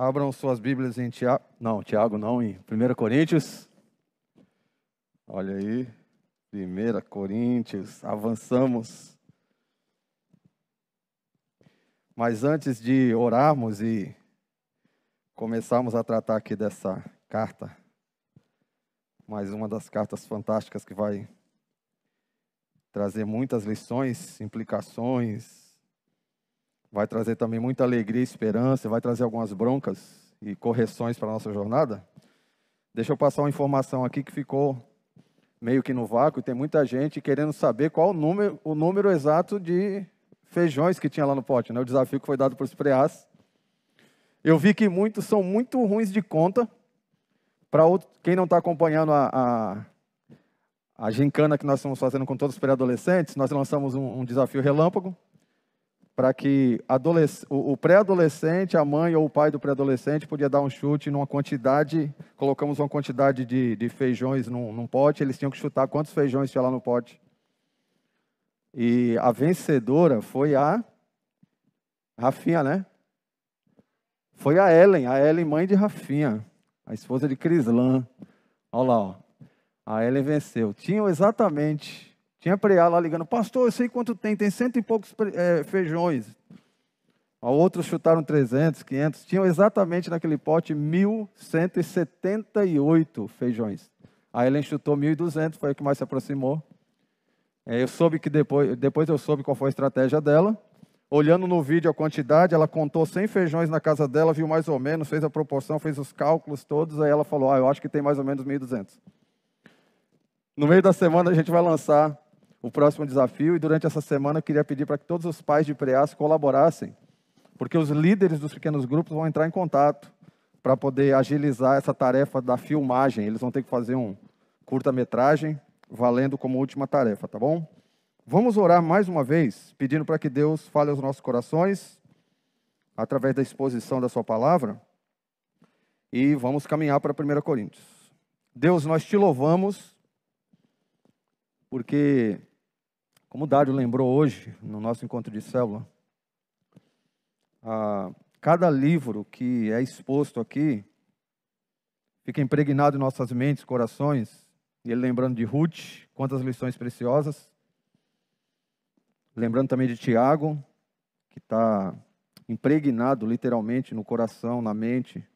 Abram suas Bíblias em Tiago. Não, Tiago não, em 1 Coríntios. Olha aí. 1 Coríntios. Avançamos. Mas antes de orarmos e começarmos a tratar aqui dessa carta, mais uma das cartas fantásticas que vai trazer muitas lições, implicações, vai trazer também muita alegria e esperança, vai trazer algumas broncas e correções para a nossa jornada. Deixa eu passar uma informação aqui que ficou meio que no vácuo, e tem muita gente querendo saber qual o número, o número exato de feijões que tinha lá no pote, né? o desafio que foi dado por Espreás. Eu vi que muitos são muito ruins de conta. Para quem não está acompanhando a, a, a gincana que nós estamos fazendo com todos os pré-adolescentes, nós lançamos um, um desafio relâmpago para que o pré-adolescente, a mãe ou o pai do pré-adolescente podia dar um chute numa quantidade, colocamos uma quantidade de, de feijões num, num, pote, eles tinham que chutar quantos feijões tinha lá no pote. E a vencedora foi a Rafinha, né? Foi a Ellen, a Ellen mãe de Rafinha, a esposa de Crislan. Olha lá, ó. a Ellen venceu. Tinham exatamente tinha preá lá ligando, pastor, eu sei quanto tem, tem cento e poucos é, feijões. Outros chutaram 300, 500, tinham exatamente naquele pote 1.178 feijões. A Ellen chutou 1.200, foi o que mais se aproximou. É, eu soube que depois, depois eu soube qual foi a estratégia dela. Olhando no vídeo a quantidade, ela contou 100 feijões na casa dela, viu mais ou menos, fez a proporção, fez os cálculos todos, aí ela falou, ah, eu acho que tem mais ou menos 1.200. No meio da semana a gente vai lançar o próximo desafio. E durante essa semana eu queria pedir para que todos os pais de preás colaborassem, porque os líderes dos pequenos grupos vão entrar em contato para poder agilizar essa tarefa da filmagem. Eles vão ter que fazer um curta-metragem valendo como última tarefa, tá bom? Vamos orar mais uma vez, pedindo para que Deus fale aos nossos corações através da exposição da sua palavra. E vamos caminhar para 1 Coríntios. Deus, nós te louvamos porque como o Dário lembrou hoje, no nosso encontro de célula, cada livro que é exposto aqui fica impregnado em nossas mentes, corações, e ele lembrando de Ruth, quantas lições preciosas. Lembrando também de Tiago, que está impregnado literalmente no coração, na mente.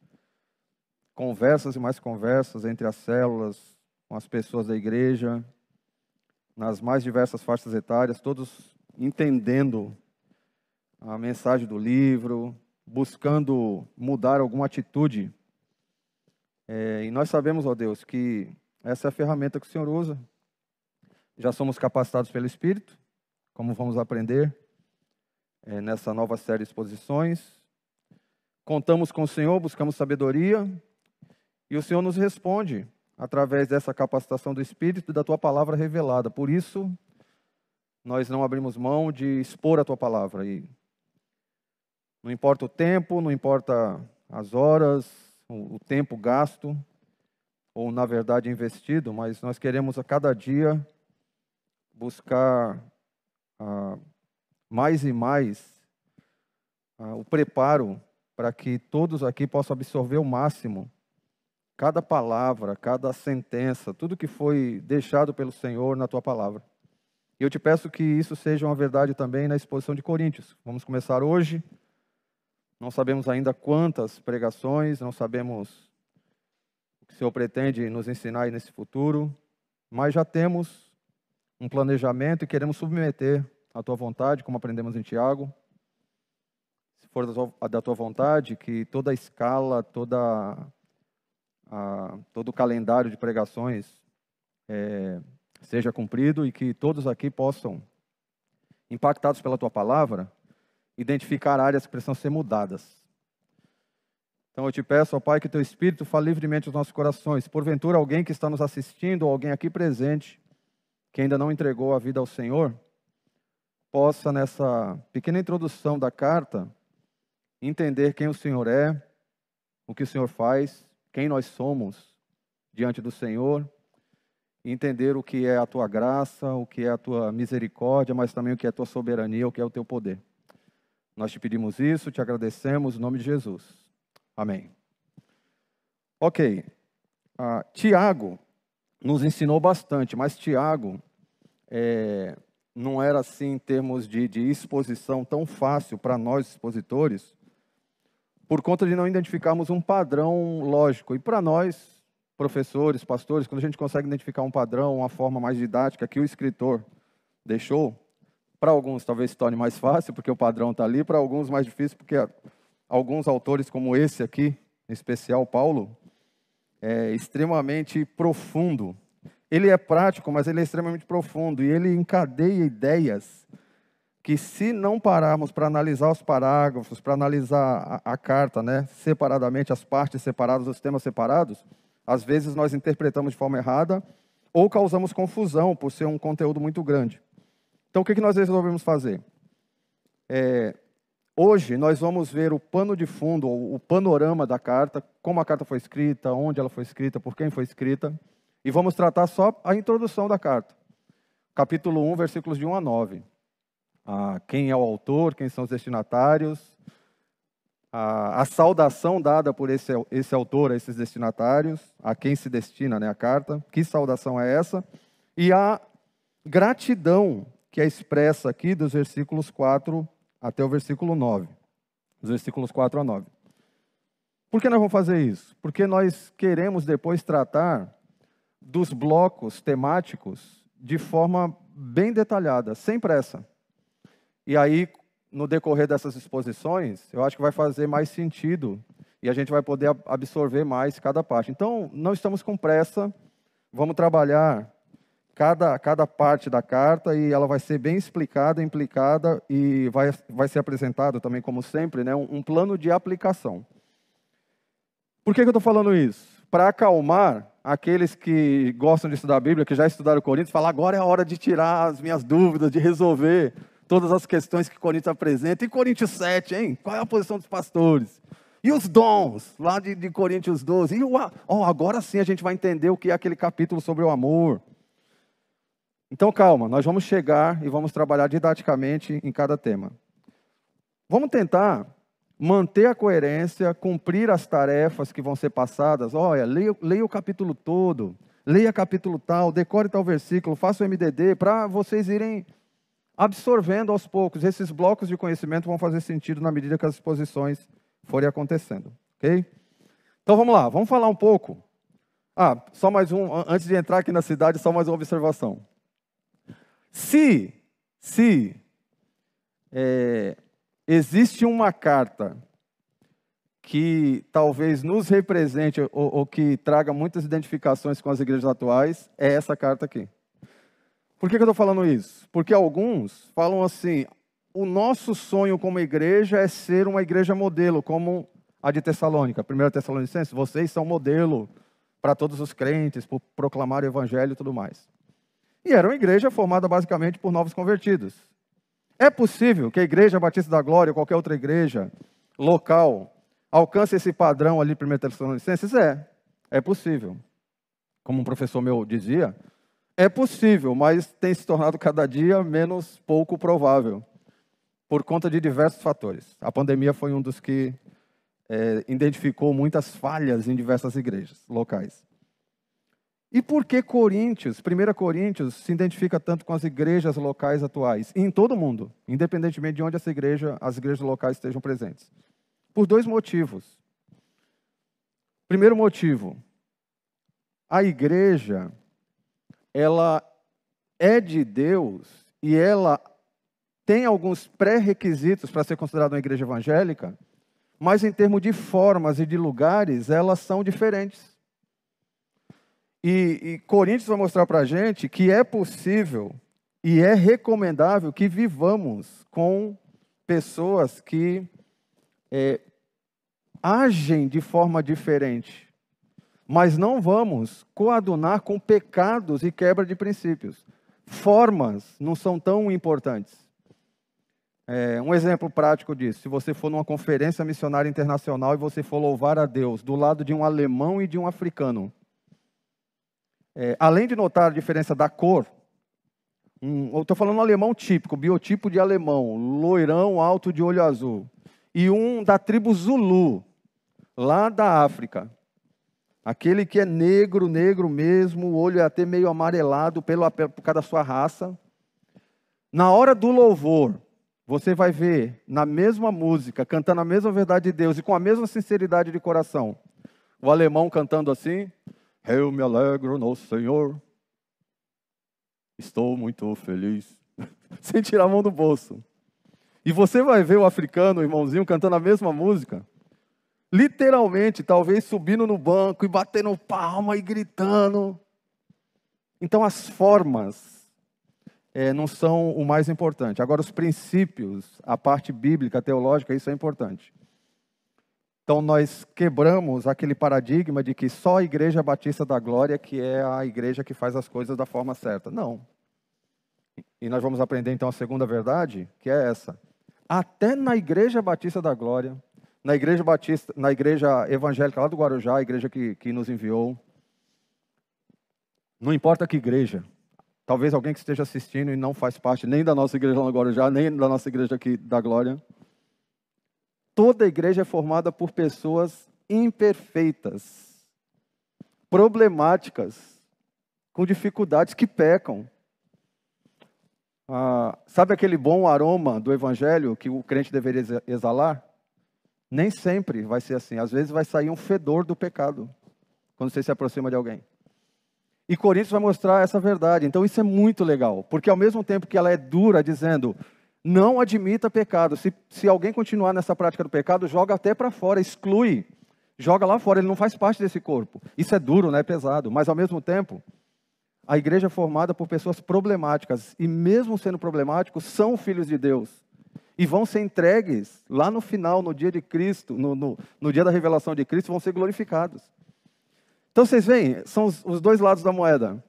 Conversas e mais conversas entre as células, com as pessoas da igreja, nas mais diversas faixas etárias, todos entendendo a mensagem do livro, buscando mudar alguma atitude. É, e nós sabemos, ó Deus, que essa é a ferramenta que o Senhor usa. Já somos capacitados pelo Espírito, como vamos aprender é, nessa nova série de exposições. Contamos com o Senhor, buscamos sabedoria, e o Senhor nos responde através dessa capacitação do Espírito e da tua palavra revelada. Por isso, nós não abrimos mão de expor a tua palavra. E não importa o tempo, não importa as horas, o tempo gasto, ou na verdade investido, mas nós queremos a cada dia buscar ah, mais e mais ah, o preparo para que todos aqui possam absorver o máximo cada palavra, cada sentença, tudo que foi deixado pelo Senhor na tua palavra. E eu te peço que isso seja uma verdade também na exposição de Coríntios. Vamos começar hoje. Não sabemos ainda quantas pregações, não sabemos o que o Senhor pretende nos ensinar nesse futuro, mas já temos um planejamento e queremos submeter à tua vontade, como aprendemos em Tiago. Se for da tua vontade, que toda a escala, toda a, todo o calendário de pregações é, seja cumprido e que todos aqui possam, impactados pela tua palavra, identificar áreas que precisam ser mudadas. Então eu te peço, ó Pai, que teu Espírito fale livremente aos nossos corações. Porventura, alguém que está nos assistindo, ou alguém aqui presente, que ainda não entregou a vida ao Senhor, possa, nessa pequena introdução da carta, entender quem o Senhor é, o que o Senhor faz quem nós somos diante do Senhor, entender o que é a tua graça, o que é a tua misericórdia, mas também o que é a tua soberania, o que é o teu poder. Nós te pedimos isso, te agradecemos, em nome de Jesus. Amém. Ok. Uh, Tiago nos ensinou bastante, mas Tiago é, não era assim em termos de, de exposição tão fácil para nós expositores, por conta de não identificarmos um padrão lógico. E para nós, professores, pastores, quando a gente consegue identificar um padrão, uma forma mais didática que o escritor deixou, para alguns talvez se torne mais fácil, porque o padrão está ali, para alguns mais difícil, porque alguns autores, como esse aqui, em especial Paulo, é extremamente profundo. Ele é prático, mas ele é extremamente profundo e ele encadeia ideias que, se não pararmos para analisar os parágrafos, para analisar a, a, carta, né, separadamente, as partes separadas, os temas separados, às vezes nós interpretamos de forma errada ou causamos confusão por ser um conteúdo muito grande. Então, o que, nós resolvemos fazer? É, hoje, nós vamos ver o pano de fundo, o panorama da carta, como a carta foi escrita, onde ela foi escrita, por quem foi escrita, e vamos tratar só a introdução da carta. Capítulo 1, versículos de 1 a 9. Ah, quem é o autor, quem são os destinatários, a, a, saudação dada por esse, esse autor a esses destinatários, a quem se destina né, a carta, que saudação é essa, e a gratidão que é expressa aqui dos versículos 4 até o versículo 9. Dos versículos 4 a 9. Por que nós vamos fazer isso? Porque nós queremos depois tratar dos blocos temáticos de forma bem detalhada, sem pressa. E aí, no decorrer dessas exposições, eu acho que vai fazer mais sentido e a gente vai poder absorver mais cada parte. Então, não estamos com pressa, vamos trabalhar cada, cada parte da carta e ela vai ser bem explicada, implicada e vai, vai ser apresentado também, como sempre, né, um, um plano de aplicação. Por que, que eu estou falando isso? Para acalmar aqueles que gostam de estudar a Bíblia, que já estudaram Coríntios, falar agora é a hora de tirar as minhas dúvidas, de resolver todas as questões que Coríntios apresenta. E Coríntios 7, hein? Qual é a posição dos pastores? E os dons, lá de, de Coríntios 12. E o, oh, agora sim a gente vai entender o que é aquele capítulo sobre o amor. Então, calma, nós vamos chegar e vamos trabalhar didaticamente em cada tema. Vamos tentar manter a coerência, cumprir as tarefas que vão ser passadas. Olha, leia, leia o capítulo todo, leia capítulo tal, decore tal versículo, faça o MDD, para vocês irem absorvendo aos poucos. Esses blocos de conhecimento vão fazer sentido na medida que as exposições forem acontecendo. Ok? Então vamos lá, vamos falar um pouco. Ah, só mais um, antes de entrar aqui na cidade, só mais uma observação. Se, se é, existe uma carta que talvez nos represente ou, ou, que traga muitas identificações com as igrejas atuais, é essa carta aqui. Por que, que eu estou falando isso? Porque alguns falam assim: o nosso sonho como igreja é ser uma igreja modelo, como a de Tessalônica, 1 Tessalonicenses, vocês são modelo para todos os crentes, por proclamar o evangelho e tudo mais. E era uma igreja formada basicamente por novos convertidos. É possível que a Igreja Batista da Glória, ou qualquer outra igreja local, alcance esse padrão ali, 1 Tessalonicenses? É, é possível. Como um professor meu dizia, é possível, mas tem se tornado cada dia menos pouco provável, por conta de diversos fatores. A pandemia foi um dos que é, identificou muitas falhas em diversas igrejas locais. E por que Coríntios, 1 Coríntios, se identifica tanto com as igrejas locais atuais? E em todo o mundo, independentemente de onde essa igreja, as igrejas locais estejam presentes. Por dois motivos. Primeiro motivo, a igreja, ela é de Deus e ela tem alguns pré-requisitos para ser considerada uma igreja evangélica, mas em termos de formas e de lugares, elas são diferentes. E, e Coríntios vai mostrar para a gente que é possível e é recomendável que vivamos com pessoas que é, agem de forma diferente. Mas não vamos coadunar com pecados e quebra de princípios. Formas não são tão importantes. É, um exemplo prático disso: se você for numa conferência missionária internacional e você for louvar a Deus do lado de um alemão e de um africano, é, além de notar a diferença da cor, um, eu estou falando um alemão típico, biotipo de alemão, loirão alto de olho azul, e um da tribo Zulu, lá da África, aquele que é negro, negro mesmo, o olho é até meio amarelado pelo, por causa da sua raça, na hora do louvor, você vai ver na mesma música, cantando a mesma verdade de Deus e com a mesma sinceridade de coração, o alemão cantando assim: Eu me alegro no Senhor, estou muito feliz, sem tirar a mão do bolso. E você vai ver o africano, o irmãozinho, cantando a mesma música, literalmente, talvez subindo no banco e batendo palma e gritando. Então, as formas é, não são o mais importante. Agora, os princípios, a parte bíblica, teológica, isso é importante. Então, nós quebramos aquele paradigma de que só a Igreja Batista da Glória que é a igreja que faz as coisas da forma certa. Não. E nós vamos aprender então a segunda verdade, que é essa até na Igreja Batista da Glória, na Igreja Batista, na Igreja Evangélica lá do Guarujá, a igreja que, que nos enviou. Não importa que igreja. Talvez alguém que esteja assistindo e não faz parte nem da nossa igreja lá no Guarujá, nem da nossa igreja aqui da Glória. Toda igreja é formada por pessoas imperfeitas, problemáticas, com dificuldades que pecam. Ah, sabe aquele bom aroma do evangelho que o crente deveria exalar? Nem sempre vai ser assim. Às vezes vai sair um fedor do pecado quando você se aproxima de alguém. E Coríntios vai mostrar essa verdade. Então isso é muito legal, porque ao mesmo tempo que ela é dura, dizendo não admita pecado. Se, se alguém continuar nessa prática do pecado, joga até para fora, exclui, joga lá fora. Ele não faz parte desse corpo. Isso é duro, né? É pesado. Mas ao mesmo tempo, a igreja é formada por pessoas problemáticas, e mesmo sendo problemáticos, são filhos de Deus. E vão ser entregues lá no final, no dia de Cristo, no, no, no dia da revelação de Cristo, vão ser glorificados. Então vocês veem, são os, os dois lados da moeda.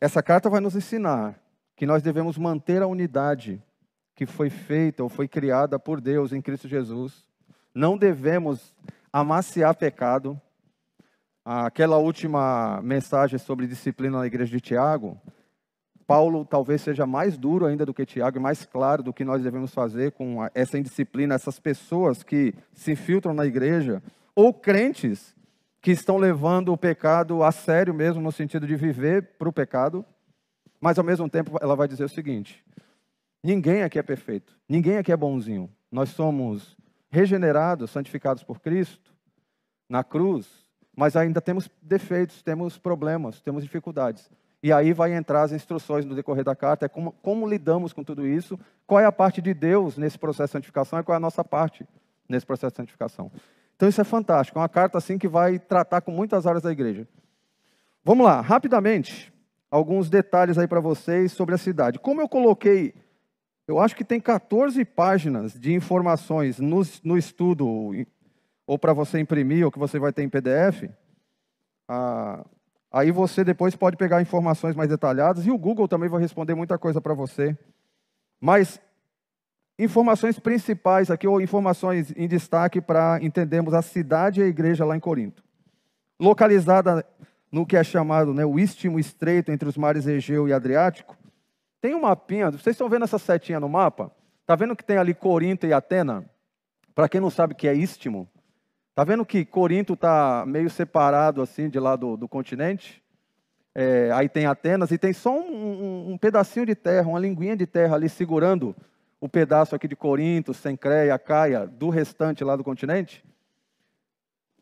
Essa carta vai nos ensinar que nós devemos manter a unidade que foi feita ou foi criada por Deus em Cristo Jesus. Não devemos amaciar pecado, aquela última mensagem sobre disciplina na igreja de Tiago, Paulo talvez seja mais duro ainda do que Tiago e mais claro do que nós devemos fazer com essa indisciplina, essas pessoas que se infiltram na igreja, ou crentes que estão levando o pecado a sério mesmo, no sentido de viver para o pecado, mas ao mesmo tempo ela vai dizer o seguinte: ninguém aqui é perfeito, ninguém aqui é bonzinho. Nós somos regenerados, santificados por Cristo, na cruz, mas ainda temos defeitos, temos problemas, temos dificuldades. E aí vai entrar as instruções no decorrer da carta, é como, como lidamos com tudo isso, qual é a parte de Deus nesse processo de santificação e qual é a nossa parte nesse processo de santificação. Então isso é fantástico, é uma carta assim que vai tratar com muitas áreas da igreja. Vamos lá, rapidamente, alguns detalhes aí para vocês sobre a cidade. Como eu coloquei, eu acho que tem 14 páginas de informações no, no estudo ou para você imprimir, ou que você vai ter em PDF, ah, aí você depois pode pegar informações mais detalhadas, e o Google também vai responder muita coisa para você. Mas informações principais aqui, ou informações em destaque para entendermos a cidade e a igreja lá em Corinto. Localizada no que é chamado né, o istmo estreito entre os mares Egeu e Adriático, tem um mapinha, vocês estão vendo essa setinha no mapa? Está vendo que tem ali Corinto e Atena? Para quem não sabe o que é istmo, Está vendo que Corinto está meio separado assim de lá do, do continente? É, aí tem Atenas e tem só um, um, um, pedacinho de terra, uma linguinha de terra ali segurando o pedaço aqui de Corinto, Sencreia, Caia, do restante lá do continente.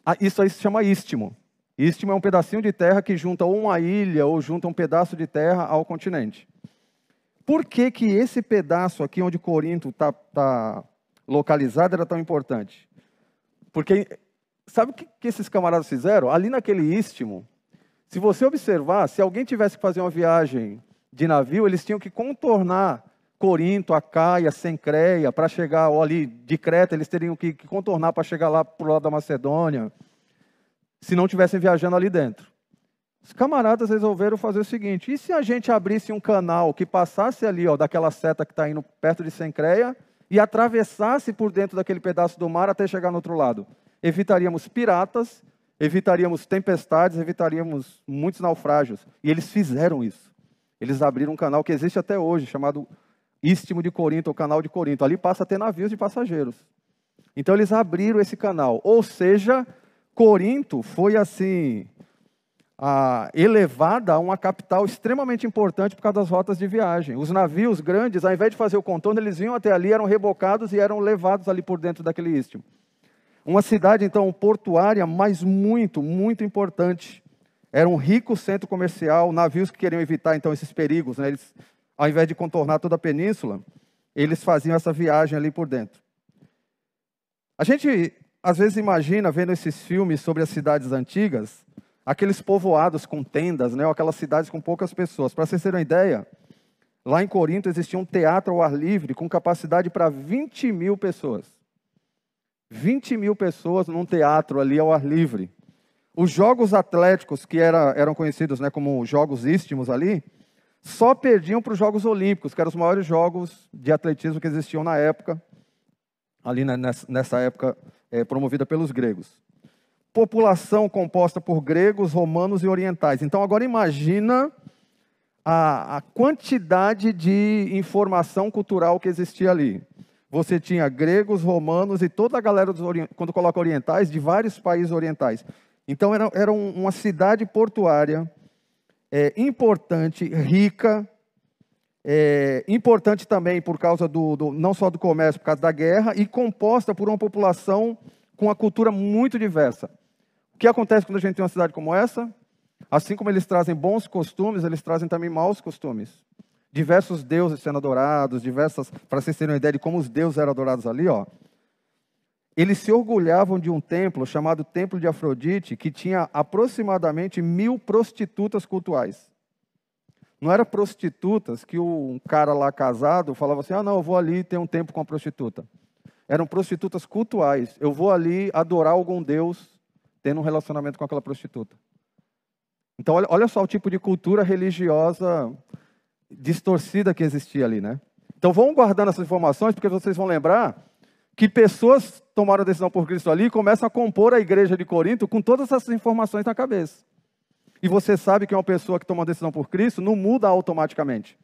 Ah, isso aí se chama istmo. Istmo é um pedacinho de terra que junta uma ilha ou junta um pedaço de terra ao continente. Por que, que esse pedaço aqui onde Corinto está tá localizado era tão importante? Porque sabe o que, que esses camaradas fizeram? Ali naquele istmo, se você observar, se alguém tivesse que fazer uma viagem de navio, eles tinham que contornar Corinto, Acaia, Sencreia, para chegar, ou ali de Creta, eles teriam que, que contornar para chegar lá para o lado da Macedônia, se não estivessem viajando ali dentro. Os camaradas resolveram fazer o seguinte: e se a gente abrisse um canal que passasse ali, ó, daquela seta que está indo perto de Sencreia, e atravessasse por dentro daquele pedaço do mar até chegar no outro lado? evitaríamos piratas, evitaríamos tempestades, evitaríamos muitos naufrágios. E eles fizeram isso. Eles abriram um canal que existe até hoje, chamado Istmo de Corinto, ou Canal de Corinto. Ali passa a ter navios de passageiros. Então eles abriram esse canal. Ou seja, Corinto foi assim a, elevada a uma capital extremamente importante por causa das rotas de viagem. Os navios grandes, ao invés de fazer o contorno, eles vinham até ali, eram rebocados e eram levados ali por dentro daquele istmo. Uma cidade, então, portuária, mas muito, muito importante. Era um rico centro comercial, navios que queriam evitar, então, esses perigos. Né? Eles, ao invés de contornar toda a península, eles faziam essa viagem ali por dentro. A gente, às vezes, imagina, vendo esses filmes sobre as cidades antigas, aqueles povoados com tendas, né? aquelas cidades com poucas pessoas. Para vocês terem uma ideia, lá em Corinto existia um teatro ao ar livre com capacidade para 20 mil pessoas. 20 mil pessoas num teatro ali ao ar livre. Os jogos atléticos, que era, eram conhecidos né, como jogos istmos ali, só perdiam para os Jogos Olímpicos, que eram os maiores jogos de atletismo que existiam na época, ali nessa época é, promovida pelos gregos. População composta por gregos, romanos e orientais. Então agora imagina a, a quantidade de informação cultural que existia ali você tinha gregos, romanos e toda a galera, dos, quando coloca orientais, de vários países orientais. Então, era, era uma cidade portuária é, importante, rica, é, importante também por causa do, do, não só do comércio, por causa da guerra, e composta por uma população com uma cultura muito diversa. O que acontece quando a gente tem uma cidade como essa? Assim como eles trazem bons costumes, eles trazem também maus costumes diversos deuses sendo adorados, diversas, para vocês terem uma ideia de como os deuses eram adorados ali, ó. Eles se orgulhavam de um templo chamado Templo de Afrodite, que tinha aproximadamente mil prostitutas cultuais. Não era prostitutas que um cara lá casado falava assim: ah, não, eu vou ali ter um tempo com a prostituta. Eram prostitutas cultuais. Eu vou ali adorar algum deus tendo um relacionamento com aquela prostituta. Então, olha, olha só o tipo de cultura religiosa distorcida que existia ali, né? Então vão guardando essas informações, porque vocês vão lembrar que pessoas tomaram a decisão por Cristo ali e começam a compor a igreja de Corinto com todas essas informações na cabeça. E você sabe que uma pessoa que toma decisão por Cristo não muda automaticamente.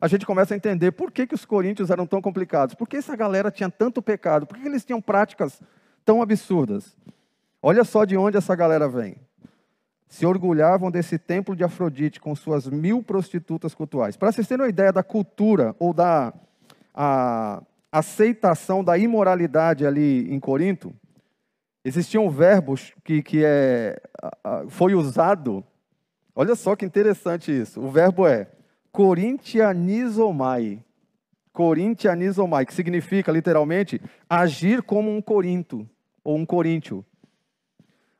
A gente começa a entender por que, que os coríntios eram tão complicados, por que essa galera tinha tanto pecado, por que eles tinham práticas tão absurdas. Olha só de onde essa galera vem se orgulhavam desse templo de Afrodite com suas mil prostitutas cultuais. Para vocês terem uma ideia da cultura ou da aceitação da imoralidade ali em Corinto, existiam verbos que, que é, foi usado. Olha só que interessante isso. O verbo é corintianizomai. Corintianizomai, que significa literalmente agir como um corinto ou um coríntio.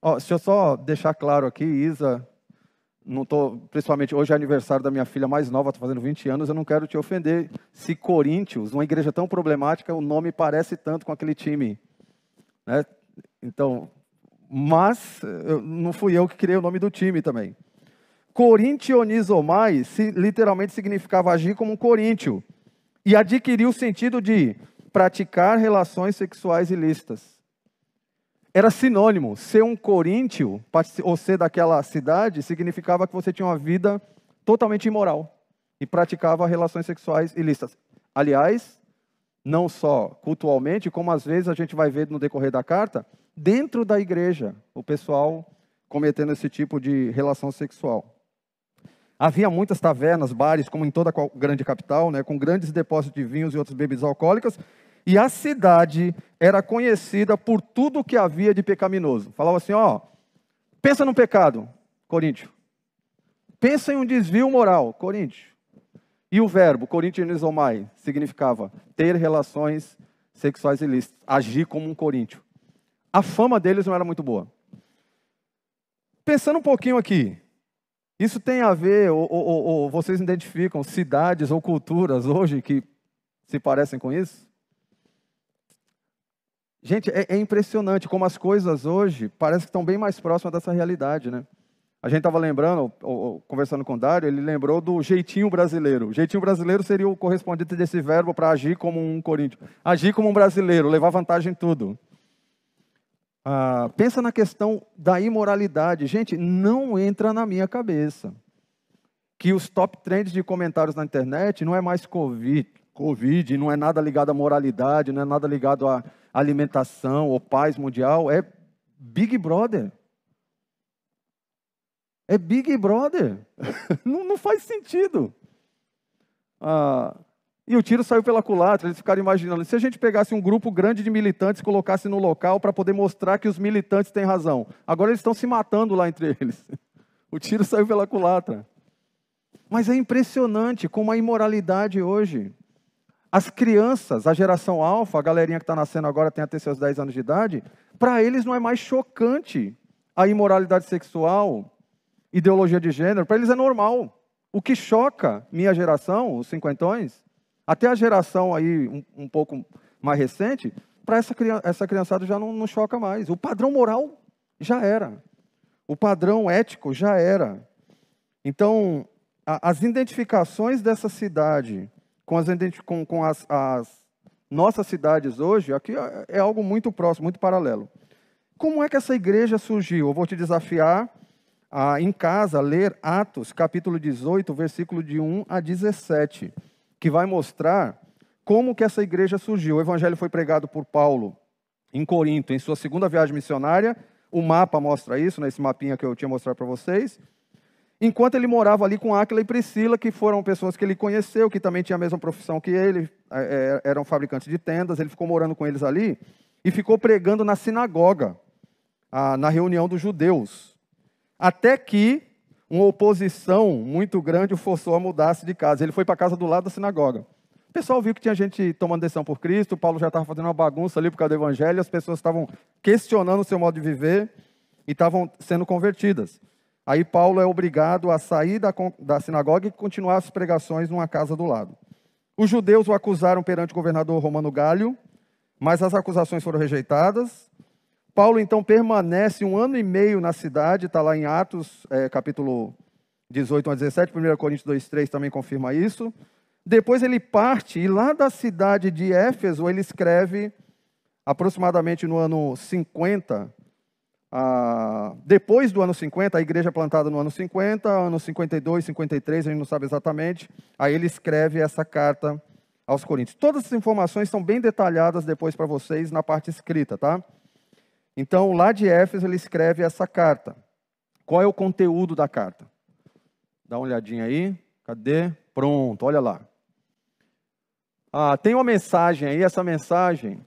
Oh, deixa eu só deixar claro aqui, Isa, não tô, principalmente hoje é aniversário da minha filha mais nova, estou fazendo 20 anos, eu não quero te ofender. Se Corinthians, uma igreja tão problemática, o nome parece tanto com aquele time. Né? Então, mas não fui eu que criei o nome do time também. Corintionizomai literalmente significava agir como um coríntio e adquiriu o sentido de praticar relações sexuais ilícitas era sinônimo. Ser um coríntio, ou ser daquela cidade, significava que você tinha uma vida totalmente imoral e praticava relações sexuais ilícitas. Aliás, não só cultualmente, como às vezes a gente vai ver no decorrer da carta, dentro da igreja, o pessoal cometendo esse tipo de relação sexual. Havia muitas tavernas, bares, como em toda grande capital, né, com grandes depósitos de vinhos e outras bebidas alcoólicas, e a cidade era conhecida por tudo que havia de pecaminoso. Falava assim, ó, pensa no pecado, Coríntio. Pensa em um desvio moral, Coríntio. E o verbo, corintianizomai, significava ter relações sexuais ilícitas, agir como um coríntio. A fama deles não era muito boa. Pensando um pouquinho aqui, isso tem a ver, ou, ou, ou vocês identificam cidades ou culturas hoje que se parecem com isso? Gente, é, é, impressionante como as coisas hoje parecem que estão bem mais próximas dessa realidade, né? A gente estava lembrando, ou, conversando com o Dário, ele lembrou do jeitinho brasileiro. O jeitinho brasileiro seria o correspondente desse verbo para agir como um coríntio. Agir como um brasileiro, levar vantagem em tudo. Ah, pensa na questão da imoralidade. Gente, não entra na minha cabeça que os top trends de comentários na internet não é mais Covid, Covid, não é nada ligado à moralidade, não é nada ligado a alimentação ou paz mundial, é Big Brother. É Big Brother. não, não, faz sentido. Ah, e o tiro saiu pela culatra, eles ficaram imaginando, se a gente pegasse um grupo grande de militantes e colocasse no local para poder mostrar que os militantes têm razão. Agora eles estão se matando lá entre eles. O tiro saiu pela culatra. Mas é impressionante como a imoralidade hoje. As crianças, a geração alfa, a galerinha que está nascendo agora tem até seus 10 anos de idade, para eles não é mais chocante a imoralidade sexual, ideologia de gênero, para eles é normal. O que choca minha geração, os cinquentões, até a geração aí um, um pouco mais recente, para essa, essa criançada já não, não choca mais. O padrão moral já era. O padrão ético já era. Então, a, as identificações dessa cidade com as, com, com as, as nossas cidades hoje, aqui é, é algo muito próximo, muito paralelo. Como é que essa igreja surgiu? Eu vou te desafiar a, em casa, ler Atos, capítulo 18, versículo de 1 a 17 que vai mostrar como que essa igreja surgiu. O evangelho foi pregado por Paulo em Corinto, em sua segunda viagem missionária. O mapa mostra isso, nesse mapinha que eu tinha mostrado para vocês. Enquanto ele morava ali com Áquila e Priscila, que foram pessoas que ele conheceu, que também tinham a mesma profissão que ele, é, é, eram fabricantes de tendas, ele ficou morando com eles ali e ficou pregando na sinagoga, na reunião dos judeus. Até que uma oposição muito grande o forçou a mudar-se de casa. Ele foi para a casa do lado da sinagoga. O pessoal viu que tinha gente tomando decisão por Cristo, Paulo já estava fazendo uma bagunça ali por causa do evangelho, as pessoas estavam questionando o seu modo de viver e estavam sendo convertidas. Aí Paulo é obrigado a sair da, da sinagoga e continuar as pregações numa casa do lado. Os judeus o acusaram perante o governador romano Galho, mas as acusações foram rejeitadas. Paulo então permanece um ano e meio na cidade, está lá em Atos, é, capítulo 18 a 17, 1 Coríntios 2, 3 também confirma isso. Depois ele parte e lá da cidade de Éfeso ele escreve, aproximadamente no ano 50, ah, depois do ano 50, a igreja é plantada no ano 50, ano 52, 53, a gente não sabe exatamente, aí ele escreve essa carta aos Coríntios. Todas as informações são bem detalhadas depois para vocês na parte escrita, tá? Então, lá de Éfeso, ele escreve essa carta. Qual é o conteúdo da carta? Dá uma olhadinha aí. Cadê? Pronto, olha lá. Ah, tem uma mensagem aí, essa mensagem,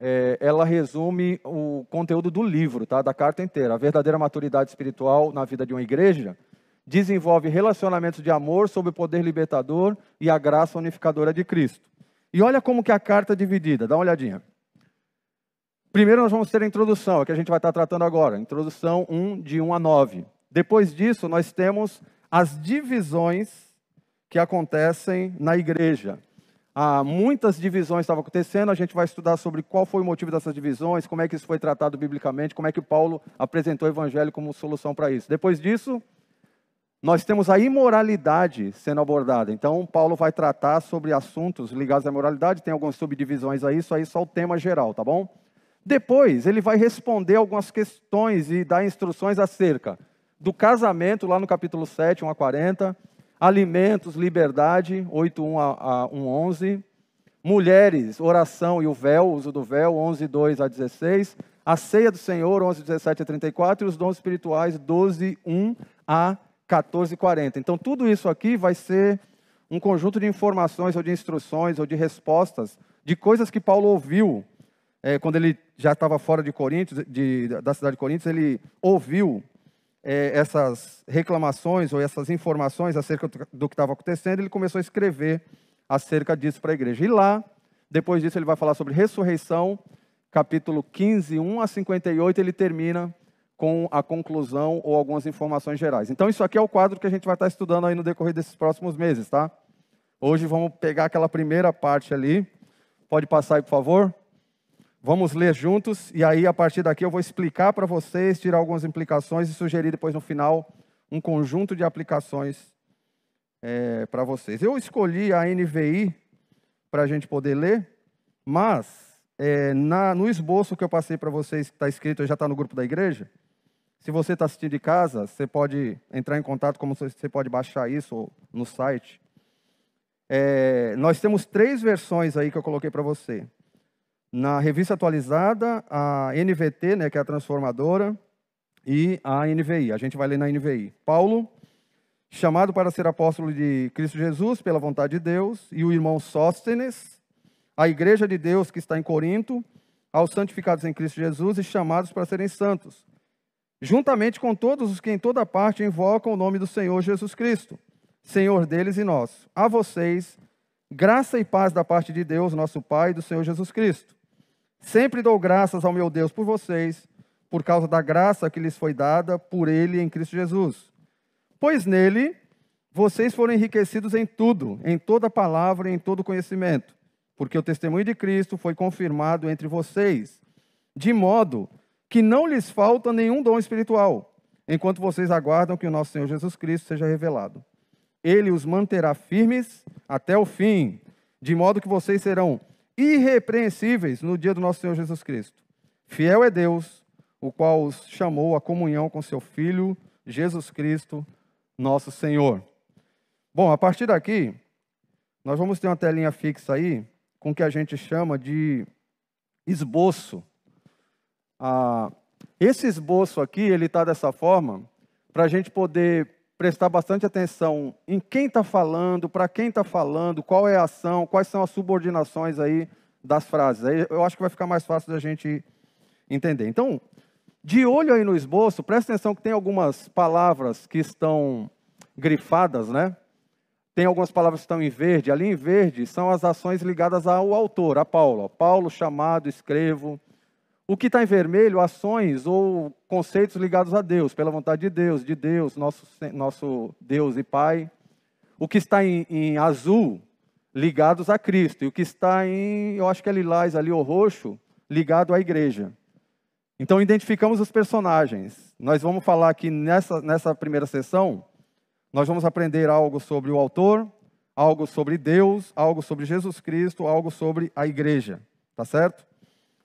é, ela resume o conteúdo do livro, tá? da carta inteira. A verdadeira maturidade espiritual na vida de uma igreja desenvolve relacionamentos de amor sob o poder libertador e a graça unificadora de Cristo. E olha como que a carta é dividida, dá uma olhadinha. Primeiro nós vamos ter a introdução, é que a gente vai estar tratando agora, introdução 1 de 1 a 9. Depois disso, nós temos as divisões que acontecem na igreja. Há muitas divisões estavam acontecendo, a gente vai estudar sobre qual foi o motivo dessas divisões, como é que isso foi tratado biblicamente, como é que Paulo apresentou o evangelho como solução para isso. Depois disso, nós temos a imoralidade sendo abordada. Então, Paulo vai tratar sobre assuntos ligados à imoralidade, tem algumas subdivisões aí, isso aí é só o tema geral, tá bom? Depois, ele vai responder algumas questões e dar instruções acerca do casamento, lá no capítulo 7, 1 a 40, alimentos, liberdade, 8, 1 a 1, 11, mulheres, oração e o véu, uso do véu, 11, 2 a 16, a ceia do Senhor, 11, 17 a 34, e os dons espirituais, 12, 1 a 14, 40. Então, tudo isso aqui vai ser um conjunto de informações ou de instruções ou de respostas de coisas que Paulo ouviu é, quando ele já estava fora de Coríntios, de, da cidade de Coríntios, ele ouviu é, essas reclamações ou essas informações acerca do que estava acontecendo, ele começou a escrever acerca disso para a igreja. E lá, depois disso, ele vai falar sobre ressurreição, capítulo 15, 1 a 58, ele termina com a conclusão ou algumas informações gerais. Então, isso aqui é o quadro que a gente vai estar estudando aí no decorrer desses próximos meses, tá? Hoje vamos pegar aquela primeira parte ali. Pode passar aí, por favor? Vamos ler juntos e aí a partir daqui eu vou explicar para vocês, tirar algumas implicações e sugerir depois no final um conjunto de aplicações é, para vocês. Eu escolhi a NVI para a gente poder ler, mas é, na, no esboço que eu passei para vocês, que está escrito, já está no grupo da igreja. Se você está assistindo de casa, você pode entrar em contato, como você pode baixar isso no site. É, nós temos três versões aí que eu coloquei para você. Na revista atualizada, a NVT, né, que é a transformadora, e a NVI. A gente vai ler na NVI. Paulo, chamado para ser apóstolo de Cristo Jesus pela vontade de Deus, e o irmão Sóstenes, a igreja de Deus que está em Corinto, aos santificados em Cristo Jesus e chamados para serem santos, juntamente com todos os que em toda parte invocam o nome do Senhor Jesus Cristo, Senhor deles e nós. A vocês, graça e paz da parte de Deus, nosso Pai, e do Senhor Jesus Cristo. Sempre dou graças ao meu Deus por vocês, por causa da graça que lhes foi dada por Ele em Cristo Jesus. Pois nele vocês foram enriquecidos em tudo, em toda palavra e em todo conhecimento, porque o testemunho de Cristo foi confirmado entre vocês, de modo que não lhes falta nenhum dom espiritual, enquanto vocês aguardam que o nosso Senhor Jesus Cristo seja revelado. Ele os manterá firmes até o fim, de modo que vocês serão irrepreensíveis no dia do nosso Senhor Jesus Cristo. Fiel é Deus, o qual os chamou à comunhão com seu Filho, Jesus Cristo, nosso Senhor. Bom, a partir daqui, nós vamos ter uma telinha fixa aí, com o que a gente chama de esboço. Ah, esse esboço aqui, ele está dessa forma, para a gente poder prestar bastante atenção em quem está falando, para quem está falando, qual é a ação, quais são as subordinações aí das frases. Aí eu acho que vai ficar mais fácil da gente entender. Então, de olho aí no esboço, presta atenção que tem algumas palavras que estão grifadas, né? Tem algumas palavras que estão em verde. Ali em verde são as ações ligadas ao autor, a Paulo. Paulo, chamado, escrevo. O que está em vermelho, ações ou conceitos ligados a Deus, pela vontade de Deus, de Deus, nosso, nosso Deus e Pai. O que está em, em azul, ligados a Cristo. E o que está em, eu acho que é lilás ali, o roxo, ligado à igreja. Então, identificamos os personagens. Nós vamos falar aqui nessa, nessa primeira sessão, nós vamos aprender algo sobre o autor, algo sobre Deus, algo sobre Jesus Cristo, algo sobre a igreja. Tá certo?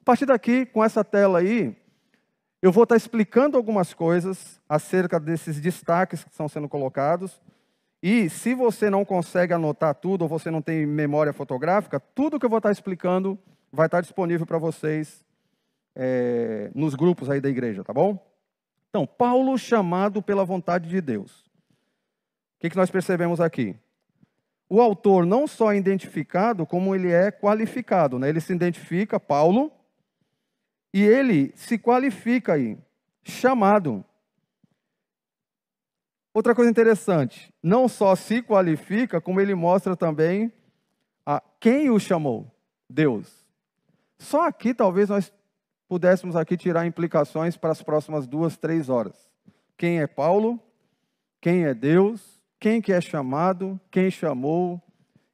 Partir daqui, com essa tela aí, eu vou estar explicando algumas coisas acerca desses destaques que estão sendo colocados. E se você não consegue anotar tudo, ou você não tem memória fotográfica, tudo que eu vou estar explicando vai estar disponível para vocês é, nos grupos aí da igreja, tá bom? Então, Paulo chamado pela vontade de Deus. O que, que nós percebemos aqui? O autor não só é identificado, como ele é qualificado. Né? Ele se identifica, Paulo, e ele se qualifica aí, chamado. Outra coisa interessante, não só se qualifica, como ele mostra também a quem o chamou, Deus. Só aqui talvez nós pudéssemos aqui tirar implicações para as próximas duas, três horas. Quem é Paulo? Quem é Deus? Quem que é chamado? Quem chamou?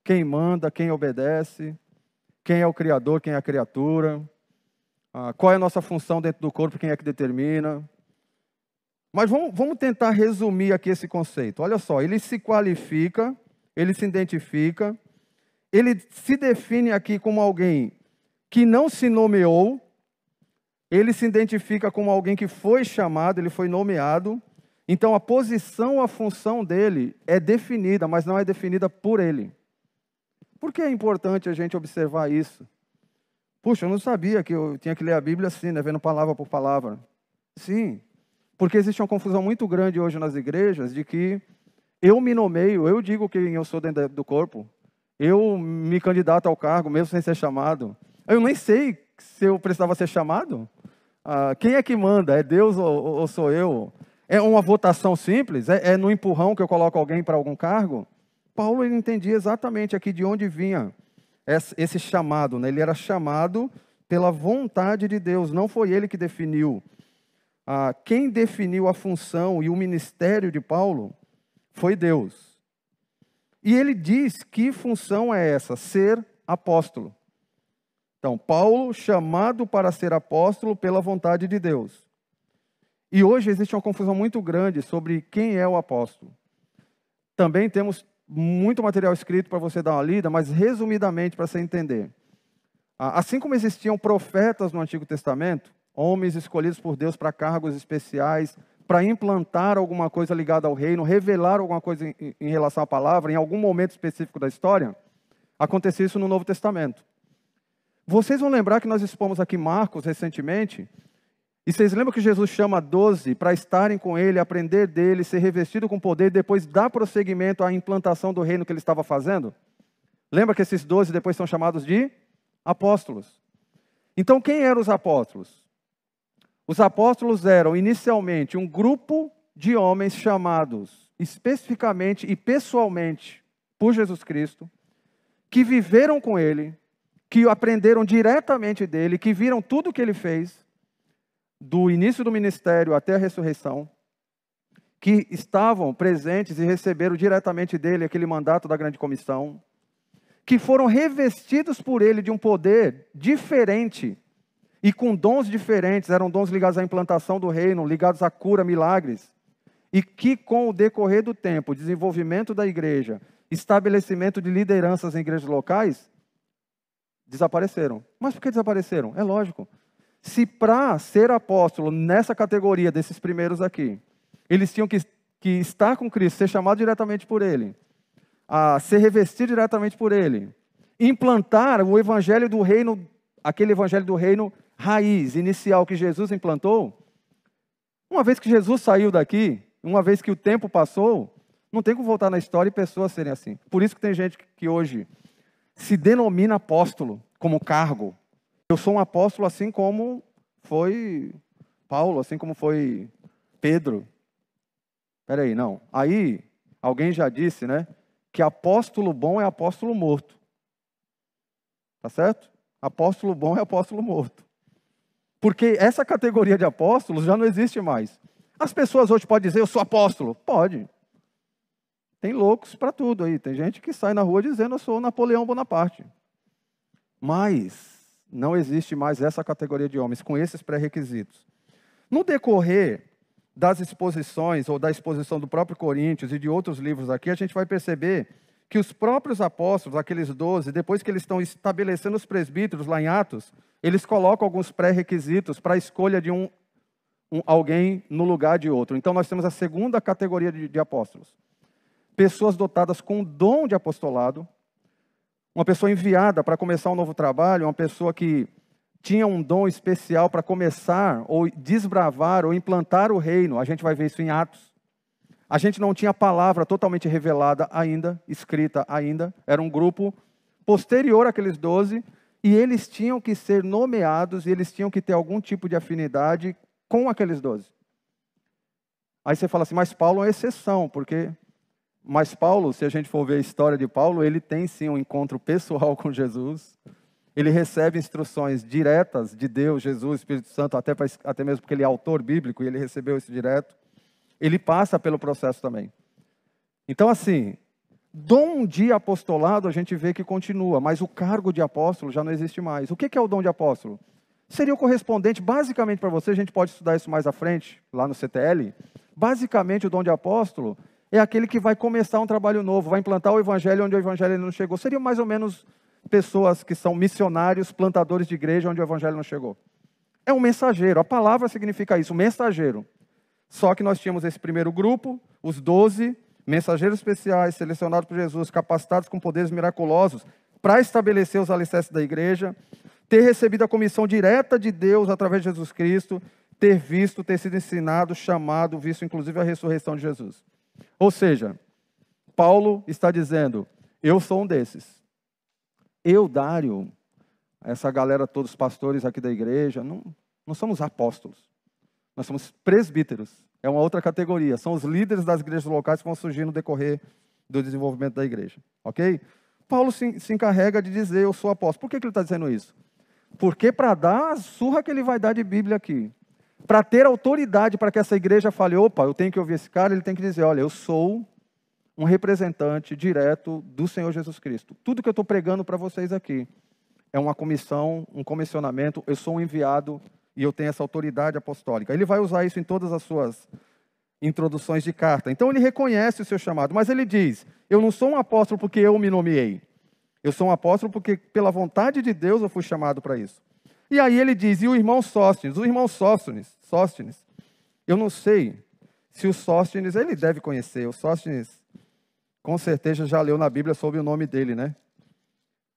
Quem manda? Quem obedece? Quem é o Criador? Quem é a criatura? Ah, qual é a nossa função dentro do corpo? Quem é que determina? Mas vamos, vamos tentar resumir aqui esse conceito. Olha só, ele se qualifica, ele se identifica, ele se define aqui como alguém que não se nomeou, ele se identifica como alguém que foi chamado, ele foi nomeado. Então a posição, a função dele é definida, mas não é definida por ele. Por que é importante a gente observar isso? Puxa, eu não sabia que eu tinha que ler a Bíblia assim, né, vendo palavra por palavra. Sim, porque existe uma confusão muito grande hoje nas igrejas de que eu me nomeio, eu digo quem eu sou dentro do corpo, eu me candidato ao cargo mesmo sem ser chamado. Eu nem sei se eu precisava ser chamado. Ah, quem é que manda? É Deus ou, ou, sou eu? É uma votação simples? É, é no empurrão que eu coloco alguém para algum cargo? Paulo entendia exatamente aqui de onde vinha esse, chamado. Né? Ele era chamado pela vontade de Deus, não foi ele que definiu. Ah, quem definiu a função e o ministério de Paulo foi Deus. E ele diz que função é essa? Ser apóstolo. Então, Paulo, chamado para ser apóstolo pela vontade de Deus. E hoje existe uma confusão muito grande sobre quem é o apóstolo. Também temos muito material escrito para você dar uma lida, mas resumidamente para você entender. Assim como existiam profetas no Antigo Testamento, homens escolhidos por Deus para cargos especiais, para implantar alguma coisa ligada ao reino, revelar alguma coisa em, relação à palavra, em algum momento específico da história, acontecia isso no Novo Testamento. Vocês vão lembrar que nós expomos aqui Marcos recentemente, e vocês lembram que Jesus chama doze para estarem com ele, aprender dele, ser revestido com poder e depois dar prosseguimento à implantação do reino que ele estava fazendo? Lembra que esses doze depois são chamados de apóstolos. Então, quem eram os apóstolos? Os apóstolos eram inicialmente um grupo de homens chamados especificamente e pessoalmente por Jesus Cristo, que viveram com ele, que aprenderam diretamente dele, que viram tudo o que ele fez do início do ministério até a ressurreição, que estavam presentes e receberam diretamente dele aquele mandato da grande comissão, que foram revestidos por ele de um poder diferente e com dons diferentes, eram dons ligados à implantação do reino, ligados à cura, milagres, e que com o decorrer do tempo, desenvolvimento da igreja, estabelecimento de lideranças em igrejas locais, desapareceram. Mas por que desapareceram? É lógico. Se para ser apóstolo nessa categoria desses primeiros aqui, eles tinham que, que estar com Cristo, ser chamado diretamente por Ele, a ser revestido diretamente por Ele, implantar o evangelho do reino, aquele evangelho do reino raiz, inicial que Jesus implantou, uma vez que Jesus saiu daqui, uma vez que o tempo passou, não tem como voltar na história e pessoas serem assim. Por isso que tem gente que hoje se denomina apóstolo como cargo, eu sou um apóstolo assim como foi Paulo, assim como foi Pedro. Peraí, não. Aí, alguém já disse, né? Que apóstolo bom é apóstolo morto. Tá certo? Apóstolo bom é apóstolo morto. Porque essa categoria de apóstolos já não existe mais. As pessoas hoje podem dizer, eu sou apóstolo. Pode. Tem loucos para tudo aí. Tem gente que sai na rua dizendo, eu sou Napoleão Bonaparte. Mas não existe mais essa categoria de homens com esses pré-requisitos. No decorrer das exposições, ou da exposição do próprio Coríntios e de outros livros aqui, a gente vai perceber que os próprios apóstolos, aqueles doze, depois que eles estão estabelecendo os presbíteros lá em Atos, eles colocam alguns pré-requisitos para a escolha de um, um, alguém no lugar de outro. Então, nós temos a segunda categoria de, de apóstolos: pessoas dotadas com dom de apostolado, uma pessoa enviada para começar um novo trabalho, uma pessoa que tinha um dom especial para começar ou desbravar ou implantar o reino. A gente vai ver isso em Atos. A gente não tinha a palavra totalmente revelada ainda, escrita ainda. Era um grupo posterior àqueles doze e eles tinham que ser nomeados e eles tinham que ter algum tipo de afinidade com aqueles doze. Aí você fala assim, mas Paulo é exceção, porque mas Paulo, se a gente for ver a história de Paulo, ele tem sim um encontro pessoal com Jesus. Ele recebe instruções diretas de Deus, Jesus, Espírito Santo, até, até mesmo porque ele é autor bíblico e ele recebeu isso direto. Ele passa pelo processo também. Então, assim, dom de apostolado a gente vê que continua, mas o cargo de apóstolo já não existe mais. O que é o dom de apóstolo? Seria o correspondente, basicamente para você, a gente pode estudar isso mais à frente, lá no CTL. Basicamente, o dom de apóstolo é aquele que vai começar um trabalho novo, vai implantar o evangelho onde o evangelho não chegou. Seriam mais ou menos pessoas que são missionários, plantadores de igreja onde o evangelho não chegou. É um mensageiro, a palavra significa isso, mensageiro. Só que nós tínhamos esse primeiro grupo, os doze mensageiros especiais, selecionados por Jesus, capacitados com poderes miraculosos, para estabelecer os alicerces da igreja, ter recebido a comissão direta de Deus através de Jesus Cristo, ter visto, ter sido ensinado, chamado, visto inclusive a ressurreição de Jesus. Ou seja, Paulo está dizendo: eu sou um desses. Eu, Dário, essa galera, todos os pastores aqui da igreja, não, não somos apóstolos. Nós somos presbíteros. É uma outra categoria. São os líderes das igrejas locais que vão surgir no decorrer do desenvolvimento da igreja. Ok? Paulo se, se encarrega de dizer: Eu sou apóstolo. Por que, que ele está dizendo isso? Porque para dar a surra que ele vai dar de Bíblia aqui, para ter autoridade para que essa igreja fale, opa, eu tenho que ouvir esse cara, ele tem que dizer, olha, eu sou um representante direto do Senhor Jesus Cristo. Tudo que eu estou pregando para vocês aqui é uma comissão, um comissionamento, eu sou um enviado e eu tenho essa autoridade apostólica. Ele vai usar isso em todas as suas introduções de carta. Então ele reconhece o seu chamado, mas ele diz: Eu não sou um apóstolo porque eu me nomeei. Eu sou um apóstolo porque, pela vontade de Deus, eu fui chamado para isso. E aí ele diz, e o irmão Sóstenes, o irmão Sóstenes, Sóstenes, eu não sei se o Sóstenes, ele deve conhecer, o Sóstenes com certeza já leu na Bíblia sobre o nome dele, né?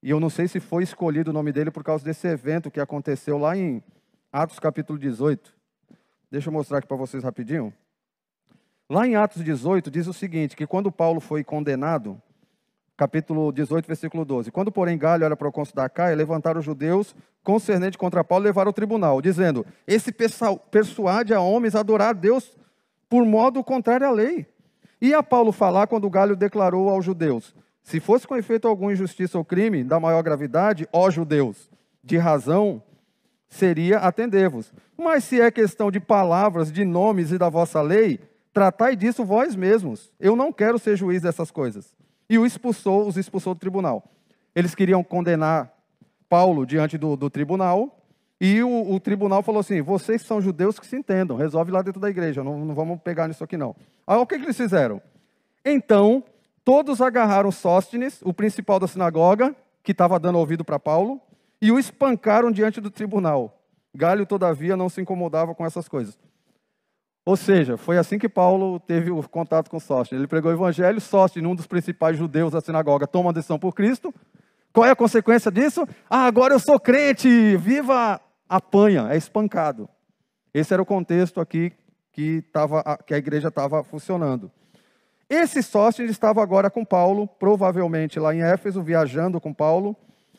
E eu não sei se foi escolhido o nome dele por causa desse evento que aconteceu lá em Atos capítulo 18. Deixa eu mostrar aqui para vocês rapidinho. Lá em Atos 18 diz o seguinte, que quando Paulo foi condenado, capítulo 18, versículo 12. Quando, porém, Galho era procônsul da Caia, levantaram os judeus concernente contra Paulo e levaram ao tribunal, dizendo: Esse persuade a homens a adorar a Deus por modo contrário à lei. E a Paulo falar quando Galho declarou aos judeus: Se fosse com efeito algum injustiça ou crime da maior gravidade, ó judeus, de razão seria atender-vos. Mas se é questão de palavras, de nomes e da vossa lei, tratai disso vós mesmos. Eu não quero ser juiz dessas coisas. E o expulsou, os expulsou do tribunal. Eles queriam condenar Paulo diante do, do tribunal, e o, o, tribunal falou assim: vocês são judeus que se entendam, resolve lá dentro da igreja, não, não vamos pegar nisso aqui não. Aí o que, que eles fizeram? Então, todos agarraram Sóstenes, o principal da sinagoga, que estava dando ouvido para Paulo, e o espancaram diante do tribunal. Galho, todavia, não se incomodava com essas coisas. Ou seja, foi assim que Paulo teve o contato com Sóstenes. Ele pregou o evangelho, Sóstenes, um dos principais judeus da sinagoga, toma a decisão por Cristo. Qual é a consequência disso? Ah, agora eu sou crente, viva apanha, é espancado. Esse era o contexto aqui que, tava, que a igreja estava funcionando. Esse Sóstenes estava agora com Paulo, provavelmente lá em Éfeso, viajando com Paulo,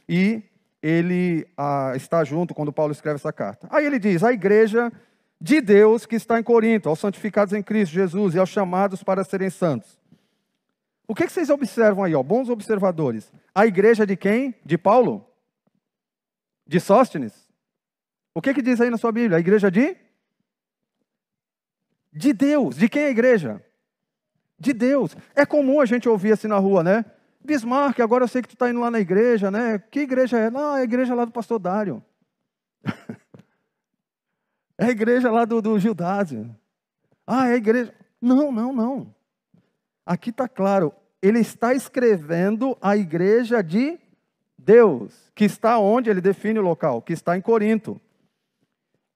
e ele ah, está junto quando Paulo escreve essa carta. Aí ele diz: a igreja de Deus que está em Corinto, aos santificados em Cristo Jesus e aos chamados para serem santos. O que, que vocês observam aí, ó, bons observadores? A igreja de quem? De Paulo? De Sóstenes? O que, que diz aí na sua Bíblia? A igreja de? De Deus. De quem é a igreja? De Deus. É comum a gente ouvir assim na rua, né? Bismarck, agora eu sei que tu está indo lá na igreja, né? Que igreja é? Não, é a igreja lá do pastor Dário. é a igreja lá do, do Gildásio. Ah, é a igreja. Não, não, não. Aqui está claro. Ele está escrevendo a igreja de Deus, que está onde ele define o local, que está em Corinto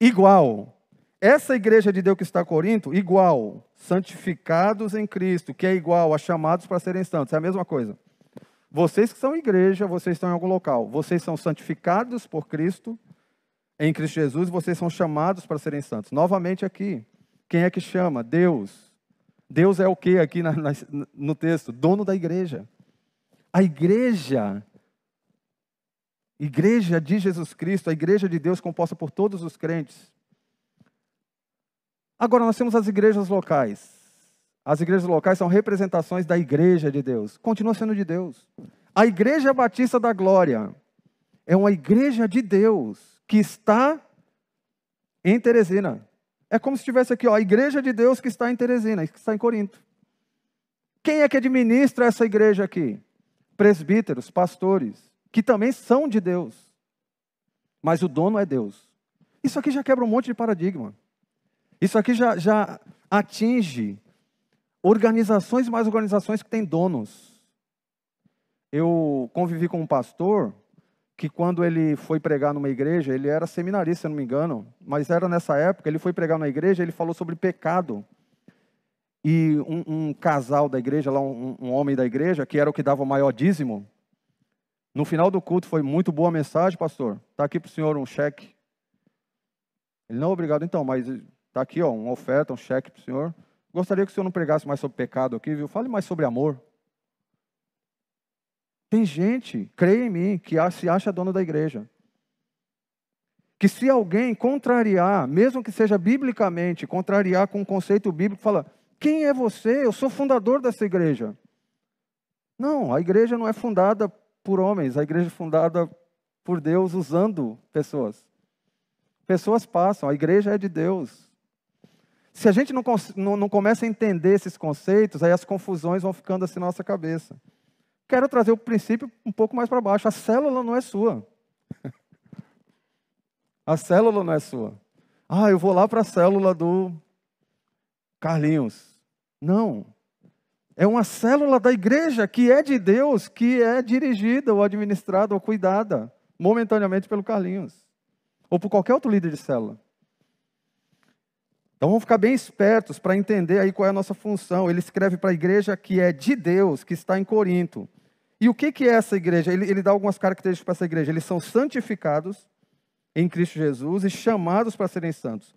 igual. Essa igreja de Deus que está em Corinto, igual. Santificados em Cristo, que é igual a chamados para serem santos. É a mesma coisa. Vocês que são igreja, vocês estão em algum local. Vocês são santificados por Cristo, em Cristo Jesus, vocês são chamados para serem santos. Novamente aqui, quem é que chama? Deus. Deus é o que aqui na, na, no texto? Dono da igreja. A igreja igreja de Jesus Cristo, a igreja de Deus composta por todos os crentes. Agora, nós temos as igrejas locais. As igrejas locais são representações da igreja de Deus. Continua sendo de Deus. A Igreja Batista da Glória é uma igreja de Deus que está em Teresina. É como se estivesse aqui, ó, a igreja de Deus que está em Teresina, que está em Corinto. Quem é que administra essa igreja aqui? Presbíteros, pastores que também são de Deus, mas o dono é Deus. Isso aqui já quebra um monte de paradigma. Isso aqui já, já atinge organizações mais organizações que têm donos. Eu convivi com um pastor que quando ele foi pregar numa igreja, ele era seminarista, se não me engano, mas era nessa época, ele foi pregar na igreja, ele falou sobre pecado. E um, um casal da igreja, lá um, um homem da igreja, que era o que dava o maior dízimo, no final do culto foi muito boa mensagem, pastor. Está aqui para o senhor um cheque. Ele, não, obrigado então, mas está aqui ó, uma oferta, um cheque para o senhor. Gostaria que o senhor não pregasse mais sobre pecado aqui, viu? Fale mais sobre amor. Tem gente, creia em mim, que se acha dono da igreja. Que se alguém contrariar, mesmo que seja biblicamente, contrariar com um conceito bíblico, fala: quem é você? Eu sou fundador dessa igreja. Não, a igreja não é fundada por homens, a igreja é fundada por Deus usando pessoas. Pessoas passam, a igreja é de Deus. Se a gente não, não, não começa a entender esses conceitos, aí as confusões vão ficando assim na nossa cabeça. Quero trazer o princípio um pouco mais para baixo. A célula não é sua. A célula não é sua. Ah, eu vou lá para a célula do Carlinhos. Não. É uma célula da igreja que é de Deus, que é dirigida ou administrada ou cuidada momentaneamente pelo Carlinhos ou por qualquer outro líder de célula. Então vamos ficar bem espertos para entender aí qual é a nossa função. Ele escreve para a igreja que é de Deus, que está em Corinto. E o que, que é essa igreja? Ele, ele dá algumas características para essa igreja. Eles são santificados em Cristo Jesus e chamados para serem santos.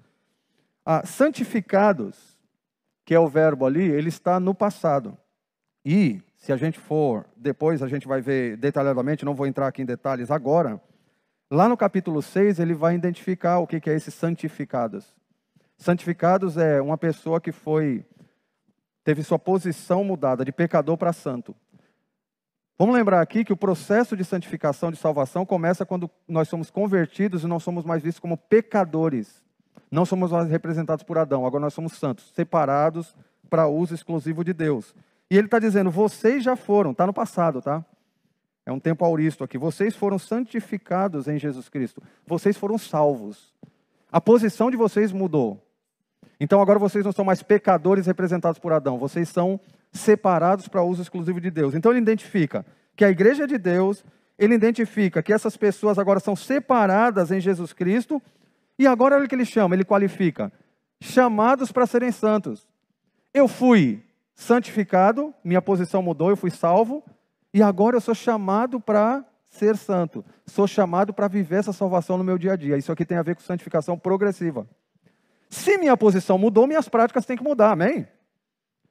Ah, santificados, que é o verbo ali, ele está no passado. E, se a gente for, depois a gente vai ver detalhadamente, não vou entrar aqui em detalhes agora, lá no capítulo 6 ele vai identificar o que, que é esses santificados. Santificados é uma pessoa que foi, teve sua posição mudada de pecador para santo. Vamos lembrar aqui que o processo de santificação, de salvação, começa quando nós somos convertidos e não somos mais vistos como pecadores. Não somos mais representados por Adão, agora nós somos santos, separados para uso exclusivo de Deus. E ele está dizendo: vocês já foram, está no passado, tá? É um tempo auristo aqui. Vocês foram santificados em Jesus Cristo. Vocês foram salvos. A posição de vocês mudou. Então agora vocês não são mais pecadores representados por Adão, vocês são separados para uso exclusivo de Deus. Então ele identifica que a igreja é de Deus, ele identifica que essas pessoas agora são separadas em Jesus Cristo, e agora olha o que ele chama, ele qualifica: chamados para serem santos. Eu fui santificado, minha posição mudou, eu fui salvo, e agora eu sou chamado para ser santo. Sou chamado para viver essa salvação no meu dia a dia. Isso aqui tem a ver com santificação progressiva. Se minha posição mudou, minhas práticas têm que mudar, amém?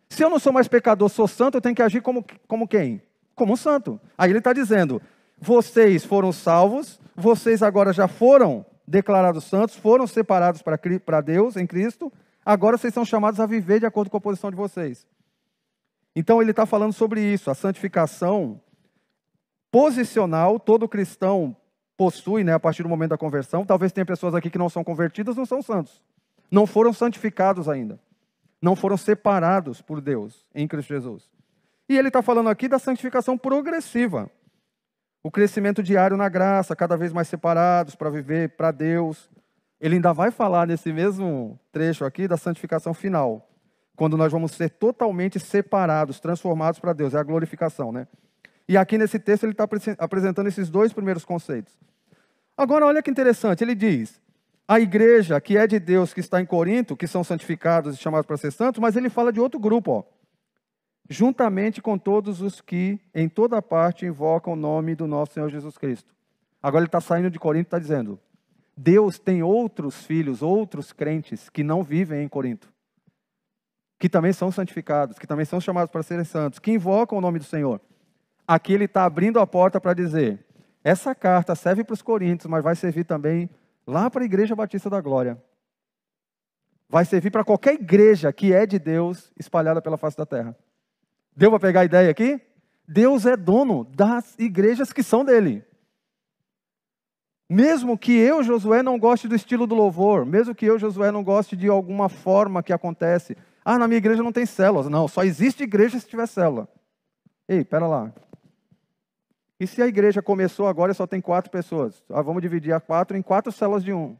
Se eu não sou mais pecador, sou santo, eu tenho que agir como, como quem? Como um santo. Aí ele está dizendo: vocês foram salvos, vocês agora já foram declarados santos, foram separados para Deus em Cristo, agora vocês são chamados a viver de acordo com a posição de vocês. Então ele está falando sobre isso, a santificação posicional, todo cristão possui né, a partir do momento da conversão. Talvez tenha pessoas aqui que não são convertidas, não são santos. Não foram santificados ainda não foram separados por Deus em Cristo Jesus. E ele está falando aqui da santificação progressiva. O crescimento diário na graça, cada vez mais separados para viver para Deus. Ele ainda vai falar nesse mesmo trecho aqui da santificação final, quando nós vamos ser totalmente separados, transformados para Deus. É a glorificação, né? E aqui nesse texto ele está apresentando esses dois primeiros conceitos. Agora, olha que interessante, ele diz: a igreja que é de Deus, que está em Corinto, que são santificados e chamados para ser santos, mas ele fala de outro grupo, ó. Juntamente com todos os que em toda parte invocam o nome do nosso Senhor Jesus Cristo. Agora ele está saindo de Corinto e está dizendo: Deus tem outros filhos, outros crentes que não vivem em Corinto, que também são santificados, que também são chamados para serem santos, que invocam o nome do Senhor. Aqui ele está abrindo a porta para dizer: essa carta serve para os coríntios, mas vai servir também lá para a Igreja Batista da Glória. Vai servir para qualquer igreja que é de Deus espalhada pela face da terra. Deu para pegar a ideia aqui? Deus é dono das igrejas que são dele. Mesmo que eu, Josué, não goste do estilo do louvor, mesmo que eu, Josué, não goste de alguma forma que acontece. Ah, na minha igreja não tem células. Não, só existe igreja se tiver célula. Ei, pera lá. E se a igreja começou agora e só tem quatro pessoas? Ah, vamos dividir a quatro em quatro células de um.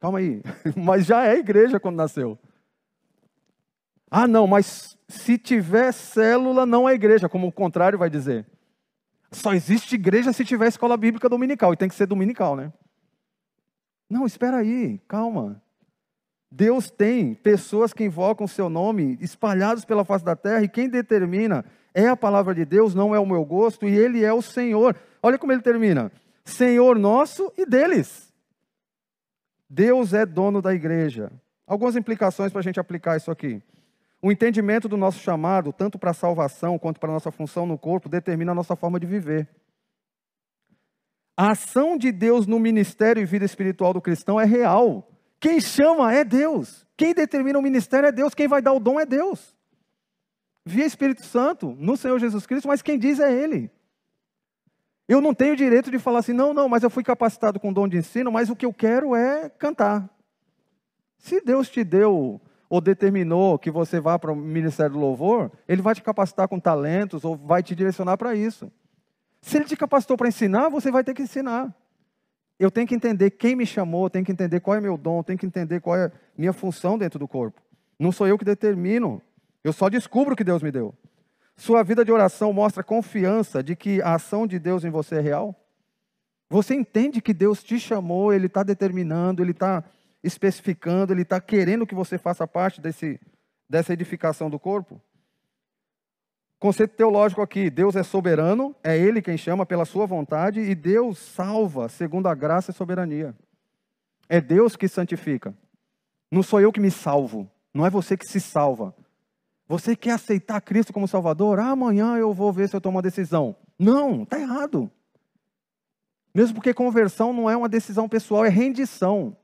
Calma aí. Mas já é igreja quando nasceu. Ah, não, mas se tiver célula, não é igreja, como o contrário vai dizer. Só existe igreja se tiver escola bíblica dominical, e tem que ser dominical, né? Não, espera aí, calma. Deus tem pessoas que invocam o seu nome espalhados pela face da terra, e quem determina é a palavra de Deus, não é o meu gosto, e Ele é o Senhor. Olha como ele termina: Senhor nosso e deles. Deus é dono da igreja. Algumas implicações para a gente aplicar isso aqui. O entendimento do nosso chamado, tanto para a salvação quanto para a nossa função no corpo, determina a nossa forma de viver. A ação de Deus no ministério e vida espiritual do cristão é real. Quem chama é Deus. Quem determina o ministério é Deus. Quem vai dar o dom é Deus via Espírito Santo, no Senhor Jesus Cristo, mas quem diz é Ele. Eu não tenho direito de falar assim, não, não, mas eu fui capacitado com dom de ensino, mas o que eu quero é cantar. Se Deus te deu ou determinou que você vá para o Ministério do Louvor, Ele vai te capacitar com talentos ou vai te direcionar para isso. Se Ele te capacitou para ensinar, você vai ter que ensinar. Eu tenho que entender quem me chamou, tenho que entender qual é meu dom, tenho que entender qual é minha função dentro do corpo. Não sou eu que determino eu só descubro o que Deus me deu. Sua vida de oração mostra confiança de que a ação de Deus em você é real? Você entende que Deus te chamou, Ele está determinando, Ele está especificando, Ele está querendo que você faça parte desse, dessa edificação do corpo? Conceito teológico aqui: Deus é soberano, é Ele quem chama pela sua vontade, e Deus salva segundo a graça e soberania. É Deus que santifica. Não sou eu que me salvo, não é você que se salva. Você quer aceitar Cristo como Salvador? Ah, amanhã eu vou ver se eu tomo uma decisão. Não, está errado. Mesmo porque conversão não é uma decisão pessoal, é rendição.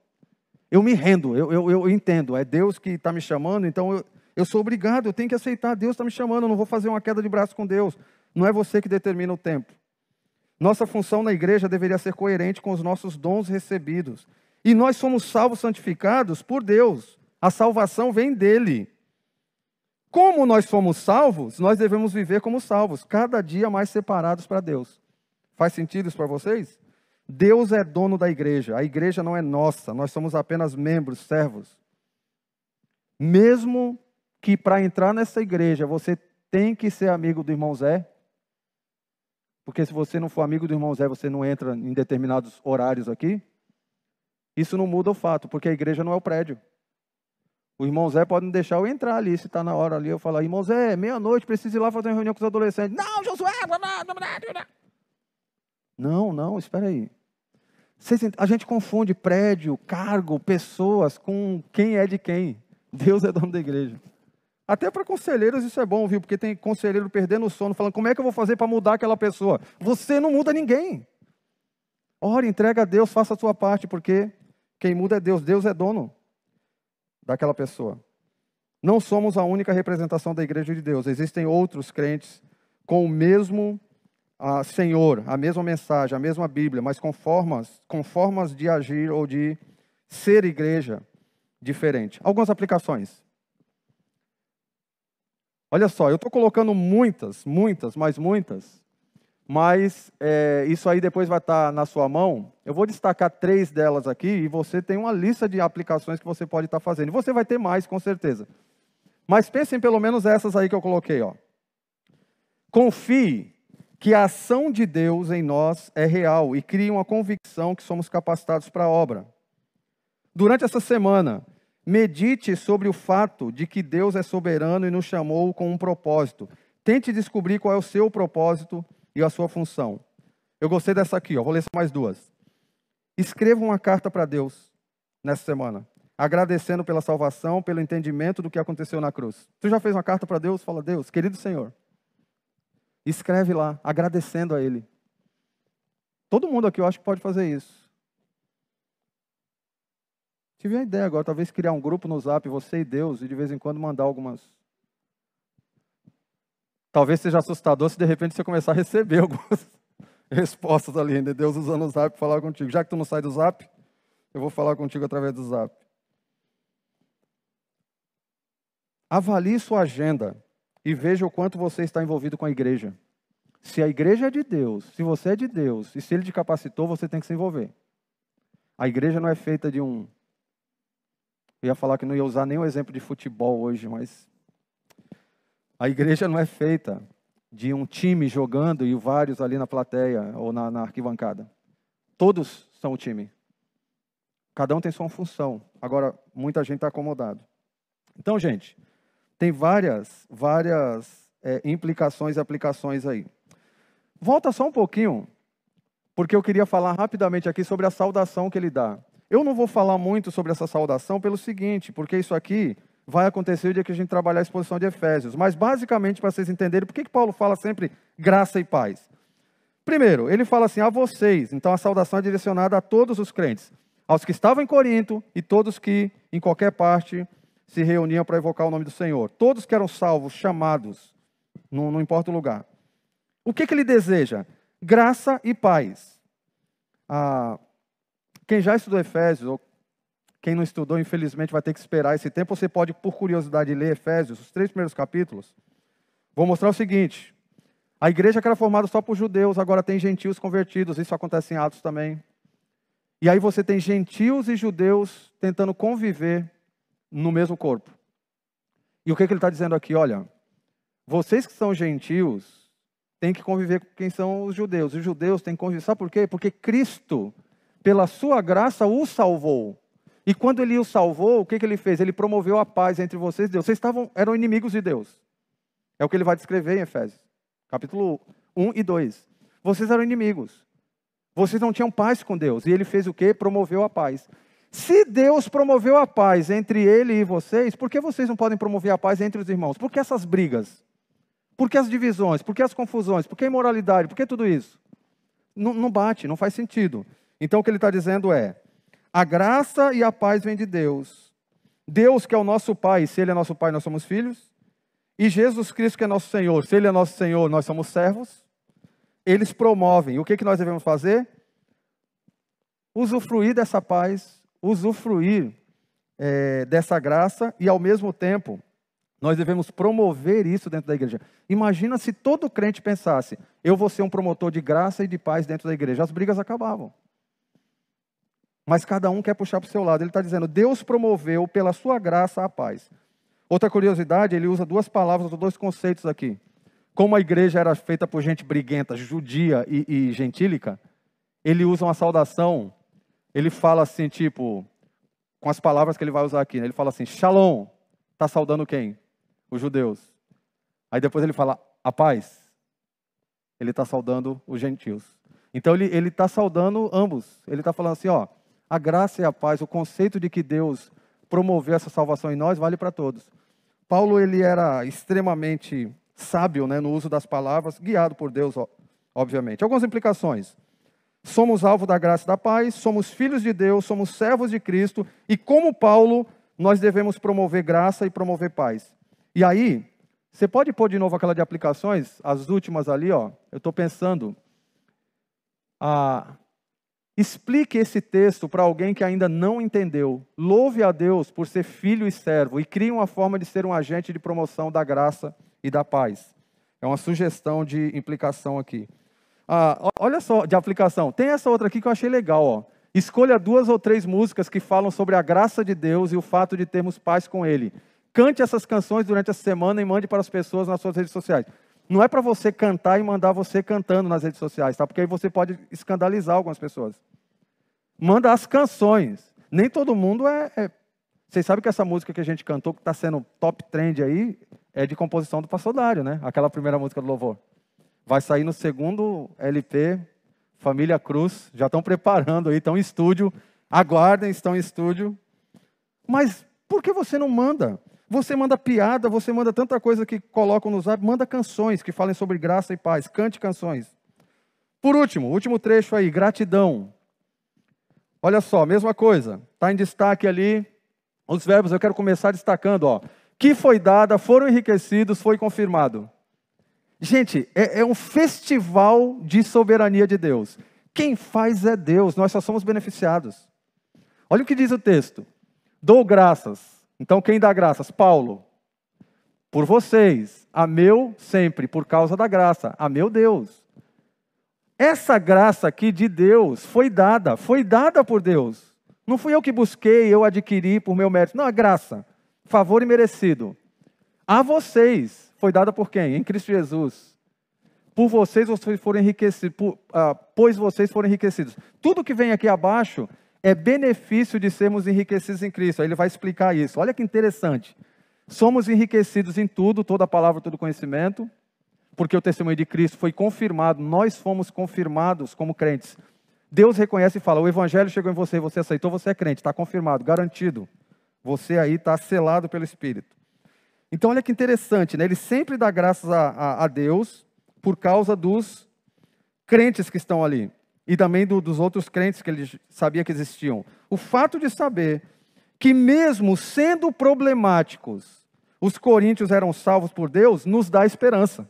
Eu me rendo, eu, eu, eu entendo, é Deus que está me chamando, então eu, eu sou obrigado, eu tenho que aceitar, Deus está me chamando, eu não vou fazer uma queda de braço com Deus. Não é você que determina o tempo. Nossa função na igreja deveria ser coerente com os nossos dons recebidos. E nós somos salvos, santificados por Deus. A salvação vem dele. Como nós somos salvos, nós devemos viver como salvos, cada dia mais separados para Deus. Faz sentido isso para vocês? Deus é dono da igreja, a igreja não é nossa, nós somos apenas membros, servos. Mesmo que para entrar nessa igreja você tem que ser amigo do irmão Zé, porque se você não for amigo do irmão Zé, você não entra em determinados horários aqui. Isso não muda o fato, porque a igreja não é o prédio. O irmão Zé pode não deixar eu entrar ali, se está na hora ali. Eu falar, irmão Zé, meia-noite, preciso ir lá fazer uma reunião com os adolescentes. Não, Josué, não, não, espera aí. A gente confunde prédio, cargo, pessoas com quem é de quem. Deus é dono da igreja. Até para conselheiros isso é bom, viu? Porque tem conselheiro perdendo o sono, falando, como é que eu vou fazer para mudar aquela pessoa? Você não muda ninguém. Ora, entrega a Deus, faça a sua parte, porque quem muda é Deus. Deus é dono daquela pessoa. Não somos a única representação da igreja de Deus. Existem outros crentes com o mesmo uh, Senhor, a mesma mensagem, a mesma Bíblia, mas com formas, com formas de agir ou de ser igreja diferente. Algumas aplicações. Olha só, eu estou colocando muitas, muitas, mas muitas, mas é, isso aí depois vai estar tá na sua mão. Eu vou destacar três delas aqui e você tem uma lista de aplicações que você pode estar tá fazendo. E você vai ter mais, com certeza. Mas pensem pelo menos essas aí que eu coloquei. Ó. Confie que a ação de Deus em nós é real e crie uma convicção que somos capacitados para a obra. Durante essa semana, medite sobre o fato de que Deus é soberano e nos chamou com um propósito. Tente descobrir qual é o seu propósito e a sua função. Eu gostei dessa aqui, ó. vou ler mais duas. Escreva uma carta para Deus nessa semana, agradecendo pela salvação, pelo entendimento do que aconteceu na cruz. Tu já fez uma carta para Deus? Fala, Deus, querido Senhor, escreve lá, agradecendo a Ele. Todo mundo aqui eu acho que pode fazer isso. Tive uma ideia agora, talvez criar um grupo no zap, você e Deus, e de vez em quando mandar algumas Talvez seja assustador se de repente você começar a receber algumas respostas ali, né? Deus usando o zap para falar contigo. Já que tu não sai do zap, eu vou falar contigo através do zap. Avalie sua agenda e veja o quanto você está envolvido com a igreja. Se a igreja é de Deus, se você é de Deus, e se ele te capacitou, você tem que se envolver. A igreja não é feita de um. Eu ia falar que não ia usar nem o exemplo de futebol hoje, mas a igreja não é feita de um time jogando e vários ali na plateia ou na, na arquibancada. Todos são o time. Cada um tem sua função. Agora, muita gente está acomodado. Então, gente, tem várias, várias é, implicações e aplicações aí. Volta só um pouquinho, porque eu queria falar rapidamente aqui sobre a saudação que ele dá. Eu não vou falar muito sobre essa saudação pelo seguinte, porque isso aqui vai acontecer o dia que a gente trabalhar a exposição de Efésios. Mas, basicamente, para vocês entenderem, por que, que Paulo fala sempre graça e paz? Primeiro, ele fala assim, a vocês. Então, a saudação é direcionada a todos os crentes. Aos que estavam em Corinto e todos que, em qualquer parte, se reuniam para evocar o nome do Senhor. Todos que eram salvos, chamados, não, não importa o lugar. O que, que ele deseja? Graça e paz. Ah, quem já estudou Efésios, ou quem não estudou, infelizmente, vai ter que esperar esse tempo. Você pode, por curiosidade, ler Efésios, os três primeiros capítulos. Vou mostrar o seguinte: a igreja que era formada só por judeus, agora tem gentios convertidos. Isso acontece em Atos também. E aí você tem gentios e judeus tentando conviver no mesmo corpo. E o que, que ele está dizendo aqui? Olha, vocês que são gentios têm que conviver com quem são os judeus. Os judeus têm que conviver. Sabe por quê? Porque Cristo, pela sua graça, os salvou. E quando ele os salvou, o que, que ele fez? Ele promoveu a paz entre vocês e Deus. Vocês estavam, eram inimigos de Deus. É o que ele vai descrever em Efésios, capítulo 1 e 2. Vocês eram inimigos. Vocês não tinham paz com Deus. E ele fez o quê? Promoveu a paz. Se Deus promoveu a paz entre ele e vocês, por que vocês não podem promover a paz entre os irmãos? Por que essas brigas? Por que as divisões? Por que as confusões? Por que a imoralidade? Por que tudo isso? Não, não bate, não faz sentido. Então o que ele está dizendo é: a graça e a paz vêm de Deus. Deus, que é o nosso Pai, se Ele é nosso Pai, nós somos filhos. E Jesus Cristo, que é nosso Senhor, se Ele é nosso Senhor, nós somos servos. Eles promovem. O que, que nós devemos fazer? Usufruir dessa paz, usufruir é, dessa graça e, ao mesmo tempo, nós devemos promover isso dentro da igreja. Imagina se todo crente pensasse: eu vou ser um promotor de graça e de paz dentro da igreja. As brigas acabavam. Mas cada um quer puxar para o seu lado. Ele está dizendo: Deus promoveu pela sua graça a paz. Outra curiosidade, ele usa duas palavras, dois conceitos aqui. Como a igreja era feita por gente briguenta, judia e, e gentílica, ele usa uma saudação, ele fala assim, tipo, com as palavras que ele vai usar aqui, né? ele fala assim: Shalom, está saudando quem? Os judeus. Aí depois ele fala: a paz. Ele está saudando os gentios. Então ele está saudando ambos. Ele está falando assim: ó, a graça e a paz, o conceito de que Deus promoveu essa salvação em nós, vale para todos. Paulo ele era extremamente sábio né, no uso das palavras, guiado por Deus, obviamente. Algumas implicações. Somos alvo da graça e da paz, somos filhos de Deus, somos servos de Cristo, e como Paulo, nós devemos promover graça e promover paz. E aí, você pode pôr de novo aquela de aplicações, as últimas ali, ó. Eu estou pensando. Ah, Explique esse texto para alguém que ainda não entendeu. Louve a Deus por ser filho e servo e crie uma forma de ser um agente de promoção da graça e da paz. É uma sugestão de implicação aqui. Ah, olha só, de aplicação. Tem essa outra aqui que eu achei legal. Ó. Escolha duas ou três músicas que falam sobre a graça de Deus e o fato de termos paz com Ele. Cante essas canções durante a semana e mande para as pessoas nas suas redes sociais. Não é para você cantar e mandar você cantando nas redes sociais, tá? Porque aí você pode escandalizar algumas pessoas manda as canções. Nem todo mundo é, é... Vocês sabem que essa música que a gente cantou, que está sendo top trend aí, é de composição do Pastor Dário, né? Aquela primeira música do louvor. Vai sair no segundo LP, Família Cruz. Já estão preparando aí, estão em estúdio. Aguardem, estão em estúdio. Mas por que você não manda? Você manda piada, você manda tanta coisa que colocam no zap, manda canções que falem sobre graça e paz, cante canções. Por último, último trecho aí, gratidão. Olha só, mesma coisa. Está em destaque ali os verbos. Eu quero começar destacando, ó. Que foi dada, foram enriquecidos, foi confirmado. Gente, é, é um festival de soberania de Deus. Quem faz é Deus, nós só somos beneficiados. Olha o que diz o texto. Dou graças. Então, quem dá graças? Paulo. Por vocês, a meu sempre, por causa da graça, a meu Deus. Essa graça aqui de Deus foi dada, foi dada por Deus. Não fui eu que busquei, eu adquiri por meu mérito. Não, é graça, favor e merecido. A vocês foi dada por quem? Em Cristo Jesus. Por vocês vocês foram enriquecidos, por, ah, pois vocês foram enriquecidos. Tudo que vem aqui abaixo é benefício de sermos enriquecidos em Cristo. Aí ele vai explicar isso. Olha que interessante. Somos enriquecidos em tudo, toda palavra, todo conhecimento porque o testemunho de Cristo foi confirmado, nós fomos confirmados como crentes. Deus reconhece e fala: o evangelho chegou em você, você aceitou, você é crente, está confirmado, garantido. Você aí está selado pelo Espírito. Então, olha que interessante, né? ele sempre dá graças a, a, a Deus por causa dos crentes que estão ali e também do, dos outros crentes que ele sabia que existiam. O fato de saber que, mesmo sendo problemáticos, os coríntios eram salvos por Deus, nos dá esperança.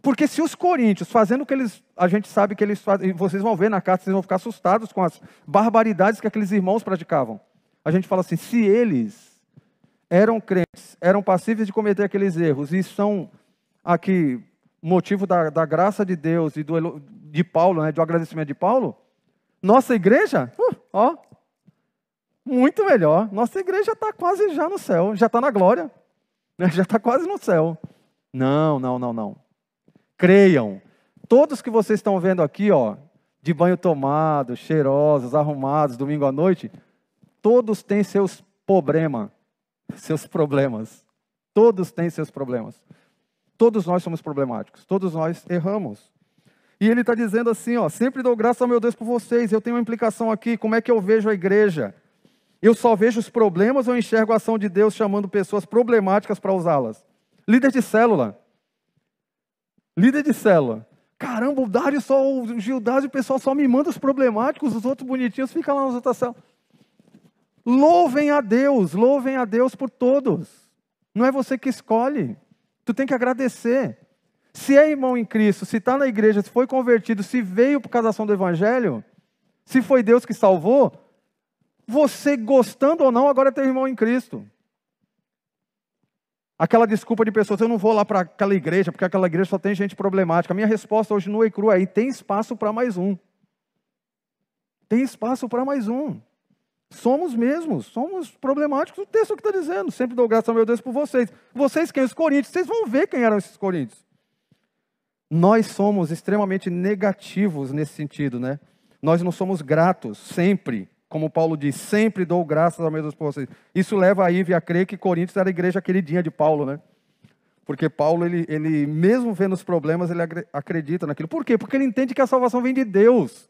Porque se os coríntios, fazendo o que eles, a gente sabe que eles fazem, vocês vão ver na carta, vocês vão ficar assustados com as barbaridades que aqueles irmãos praticavam. A gente fala assim, se eles eram crentes, eram passíveis de cometer aqueles erros e são aqui motivo da, da graça de Deus e do, de Paulo, né, do agradecimento de Paulo, nossa igreja, uh, ó, muito melhor. Nossa igreja está quase já no céu, já está na glória, né, já está quase no céu. Não, não, não, não. Creiam. Todos que vocês estão vendo aqui, ó, de banho tomado, cheirosos, arrumados, domingo à noite, todos têm seus problemas, seus problemas. Todos têm seus problemas. Todos nós somos problemáticos. Todos nós erramos. E ele está dizendo assim: ó, sempre dou graça ao meu Deus por vocês. Eu tenho uma implicação aqui. Como é que eu vejo a igreja? Eu só vejo os problemas ou enxergo a ação de Deus chamando pessoas problemáticas para usá-las? Líder de célula. Líder de célula. Caramba, o Dário só, o Gildário, o pessoal só me manda os problemáticos, os outros bonitinhos ficam lá nas outras células. Louvem a Deus, louvem a Deus por todos. Não é você que escolhe. Tu tem que agradecer. Se é irmão em Cristo, se está na igreja, se foi convertido, se veio por causa da ação do Evangelho, se foi Deus que salvou, você gostando ou não, agora é teu irmão em Cristo. Aquela desculpa de pessoas, eu não vou lá para aquela igreja, porque aquela igreja só tem gente problemática. A minha resposta hoje no Ecru é: tem espaço para mais um. Tem espaço para mais um. Somos mesmos, somos problemáticos. O texto que está dizendo, sempre dou graça ao meu Deus por vocês. Vocês quem? Os coríntios. Vocês vão ver quem eram esses coríntios. Nós somos extremamente negativos nesse sentido, né? Nós não somos gratos sempre, como Paulo diz, sempre dou graças ao meu Deus por vocês. Isso leva a Ive a crer que Coríntios era a igreja queridinha de Paulo, né? Porque Paulo, ele, ele mesmo vendo os problemas, ele acredita naquilo. Por quê? Porque ele entende que a salvação vem de Deus.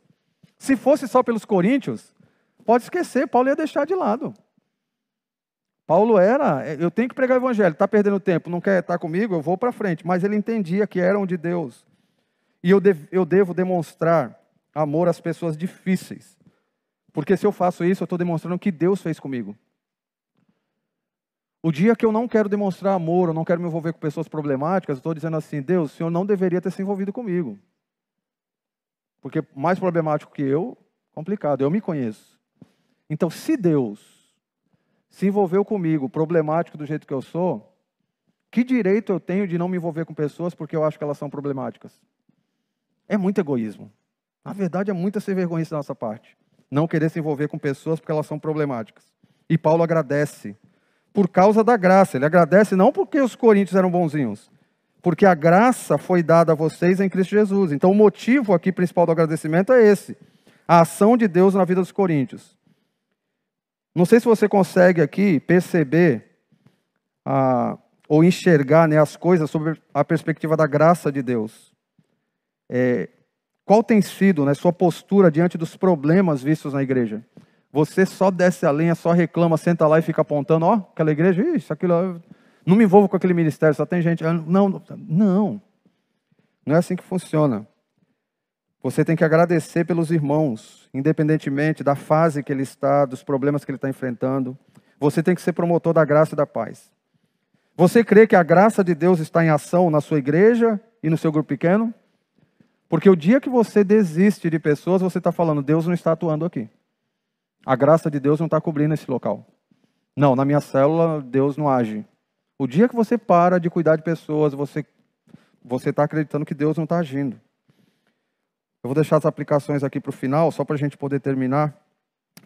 Se fosse só pelos coríntios, Pode esquecer, Paulo ia deixar de lado. Paulo era, eu tenho que pregar o evangelho, está perdendo tempo, não quer estar comigo, eu vou para frente. Mas ele entendia que eram de Deus. E eu devo, eu devo demonstrar amor às pessoas difíceis. Porque se eu faço isso, eu estou demonstrando o que Deus fez comigo. O dia que eu não quero demonstrar amor, eu não quero me envolver com pessoas problemáticas, eu estou dizendo assim, Deus, o Senhor não deveria ter se envolvido comigo. Porque mais problemático que eu, complicado, eu me conheço. Então, se Deus se envolveu comigo, problemático do jeito que eu sou, que direito eu tenho de não me envolver com pessoas porque eu acho que elas são problemáticas? É muito egoísmo. Na verdade, é muita sem vergonha da nossa parte. Não querer se envolver com pessoas porque elas são problemáticas. E Paulo agradece por causa da graça. Ele agradece não porque os coríntios eram bonzinhos, porque a graça foi dada a vocês em Cristo Jesus. Então, o motivo aqui principal do agradecimento é esse: a ação de Deus na vida dos coríntios. Não sei se você consegue aqui perceber ah, ou enxergar né, as coisas sobre a perspectiva da graça de Deus. É, qual tem sido né, sua postura diante dos problemas vistos na igreja? Você só desce a lenha, só reclama, senta lá e fica apontando, ó, aquela igreja, isso, aquilo, não me envolvo com aquele ministério, só tem gente. Não, não. Não é assim que funciona. Você tem que agradecer pelos irmãos, independentemente da fase que ele está, dos problemas que ele está enfrentando. Você tem que ser promotor da graça e da paz. Você crê que a graça de Deus está em ação na sua igreja e no seu grupo pequeno? Porque o dia que você desiste de pessoas, você está falando, Deus não está atuando aqui. A graça de Deus não está cobrindo esse local. Não, na minha célula, Deus não age. O dia que você para de cuidar de pessoas, você você está acreditando que Deus não está agindo. Eu vou deixar as aplicações aqui para o final, só para a gente poder terminar.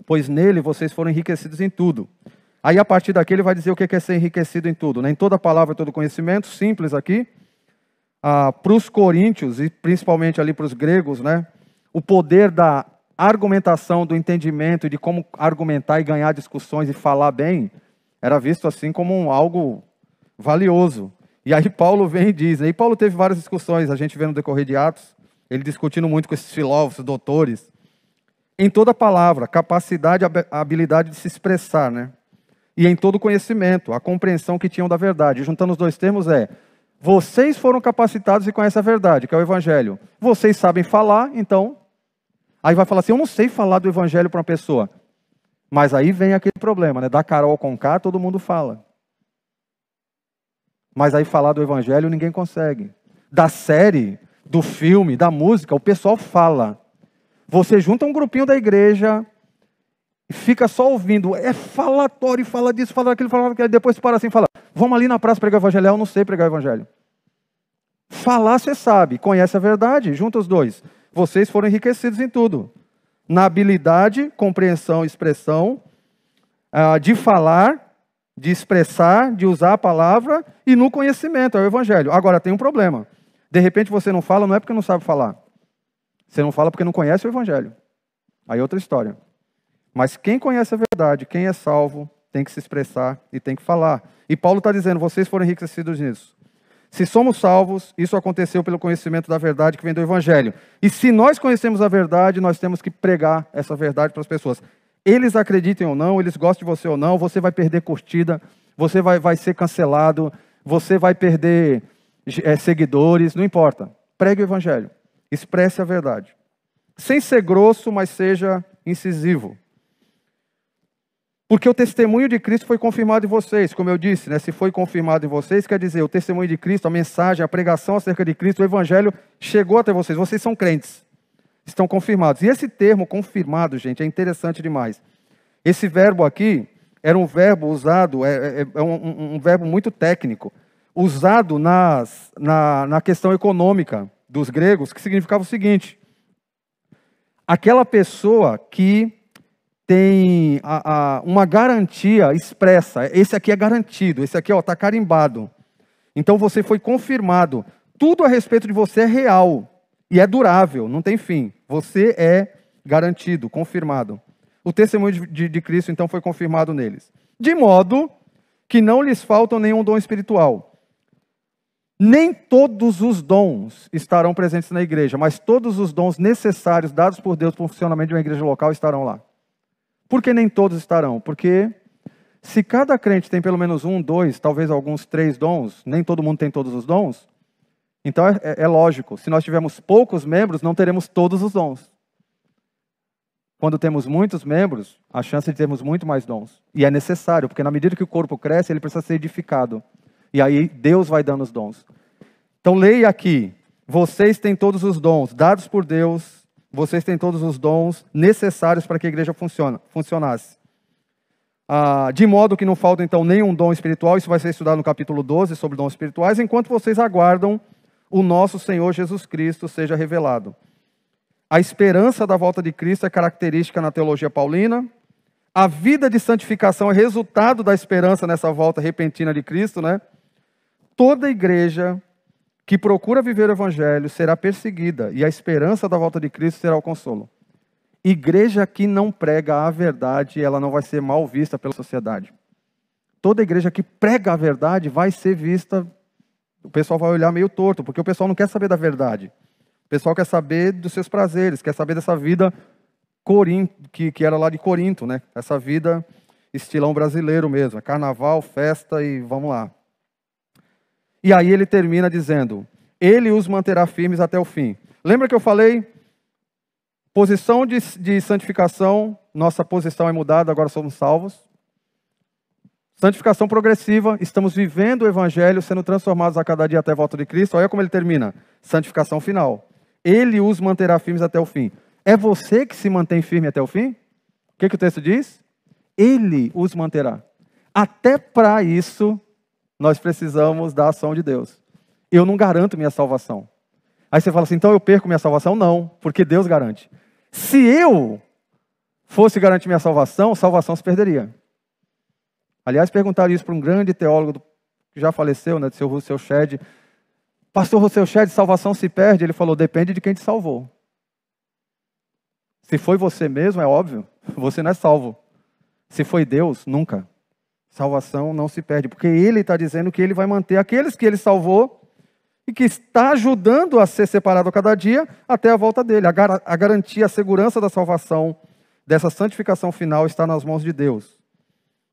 Pois nele vocês foram enriquecidos em tudo. Aí, a partir daqui, ele vai dizer o que é ser enriquecido em tudo. Né? Em toda palavra, todo conhecimento, simples aqui. Ah, para os coríntios, e principalmente ali para os gregos, né? o poder da argumentação, do entendimento, de como argumentar e ganhar discussões e falar bem, era visto assim como um, algo valioso. E aí Paulo vem e diz, e Paulo teve várias discussões, a gente vê no decorrer de Atos, ele discutindo muito com esses filósofos, doutores. Em toda palavra, capacidade, habilidade de se expressar, né? E em todo conhecimento, a compreensão que tinham da verdade. Juntando os dois termos é: vocês foram capacitados e conhecem a verdade, que é o evangelho. Vocês sabem falar, então. Aí vai falar assim: eu não sei falar do evangelho para uma pessoa. Mas aí vem aquele problema, né? Da Carol com K, todo mundo fala. Mas aí falar do evangelho ninguém consegue. Da série, do filme, da música, o pessoal fala. Você junta um grupinho da igreja e fica só ouvindo. É falatório, fala disso, fala daquilo, fala daquilo. Depois para assim e fala: Vamos ali na praça pregar o evangelho. Eu não sei pregar o evangelho. Falar você sabe, conhece a verdade, junta os dois. Vocês foram enriquecidos em tudo. Na habilidade, compreensão, expressão, ah, de falar, de expressar, de usar a palavra e no conhecimento, é o evangelho. Agora tem um problema. De repente você não fala, não é porque não sabe falar. Você não fala porque não conhece o Evangelho. Aí é outra história. Mas quem conhece a verdade, quem é salvo, tem que se expressar e tem que falar. E Paulo está dizendo: vocês foram enriquecidos nisso. Se somos salvos, isso aconteceu pelo conhecimento da verdade que vem do Evangelho. E se nós conhecemos a verdade, nós temos que pregar essa verdade para as pessoas. Eles acreditem ou não, eles gostem de você ou não, você vai perder curtida, você vai, vai ser cancelado, você vai perder seguidores, não importa. Pregue o Evangelho, expresse a verdade. Sem ser grosso, mas seja incisivo. Porque o testemunho de Cristo foi confirmado em vocês, como eu disse, né? se foi confirmado em vocês, quer dizer, o testemunho de Cristo, a mensagem, a pregação acerca de Cristo, o Evangelho chegou até vocês. Vocês são crentes, estão confirmados. E esse termo confirmado, gente, é interessante demais. Esse verbo aqui era um verbo usado, é, é, é um, um, verbo muito técnico, usado nas, na, na questão econômica dos gregos, que significava o seguinte: aquela pessoa que tem a, a, uma garantia expressa. Esse aqui é garantido, esse aqui está carimbado. Então você foi confirmado. Tudo a respeito de você é real e é durável, não tem fim. Você é garantido, confirmado. O testemunho de, de, de Cristo, então, foi confirmado neles. De modo que não lhes faltam nenhum dom espiritual. Nem todos os dons estarão presentes na igreja, mas todos os dons necessários dados por Deus para o funcionamento de uma igreja local estarão lá. Por que nem todos estarão? Porque se cada crente tem pelo menos um, dois, talvez alguns três dons, nem todo mundo tem todos os dons, então é, é, é lógico, se nós tivermos poucos membros, não teremos todos os dons. Quando temos muitos membros, a chance de termos muito mais dons. E é necessário, porque na medida que o corpo cresce, ele precisa ser edificado. E aí Deus vai dando os dons. Então leia aqui: vocês têm todos os dons dados por Deus vocês têm todos os dons necessários para que a igreja funcione, funcionasse. Ah, de modo que não falta então nenhum dom espiritual, isso vai ser estudado no capítulo 12 sobre dons espirituais, enquanto vocês aguardam o nosso Senhor Jesus Cristo seja revelado. A esperança da volta de Cristo é característica na teologia paulina. A vida de santificação é resultado da esperança nessa volta repentina de Cristo, né? Toda igreja que procura viver o evangelho será perseguida e a esperança da volta de Cristo será o consolo. Igreja que não prega a verdade, ela não vai ser mal vista pela sociedade. Toda igreja que prega a verdade vai ser vista, o pessoal vai olhar meio torto, porque o pessoal não quer saber da verdade. O pessoal quer saber dos seus prazeres, quer saber dessa vida que, que era lá de Corinto, né? Essa vida estilão brasileiro mesmo, é carnaval, festa e vamos lá. E aí ele termina dizendo: Ele os manterá firmes até o fim. Lembra que eu falei? Posição de, de santificação, nossa posição é mudada, agora somos salvos. Santificação progressiva, estamos vivendo o Evangelho, sendo transformados a cada dia até a volta de Cristo. Olha como ele termina: santificação final. Ele os manterá firmes até o fim. É você que se mantém firme até o fim? O que, que o texto diz? Ele os manterá. Até para isso, nós precisamos da ação de Deus. Eu não garanto minha salvação. Aí você fala assim, então eu perco minha salvação? Não, porque Deus garante. Se eu fosse garantir minha salvação, salvação se perderia. Aliás, perguntaram isso para um grande teólogo que já faleceu, né, do seu Russell Shedd. Pastor Russell Shedd, salvação se perde? Ele falou, depende de quem te salvou. Se foi você mesmo, é óbvio, você não é salvo. Se foi Deus, nunca. Salvação não se perde, porque ele está dizendo que ele vai manter aqueles que ele salvou e que está ajudando a ser separado a cada dia até a volta dele. A, gar a garantia, a segurança da salvação, dessa santificação final está nas mãos de Deus.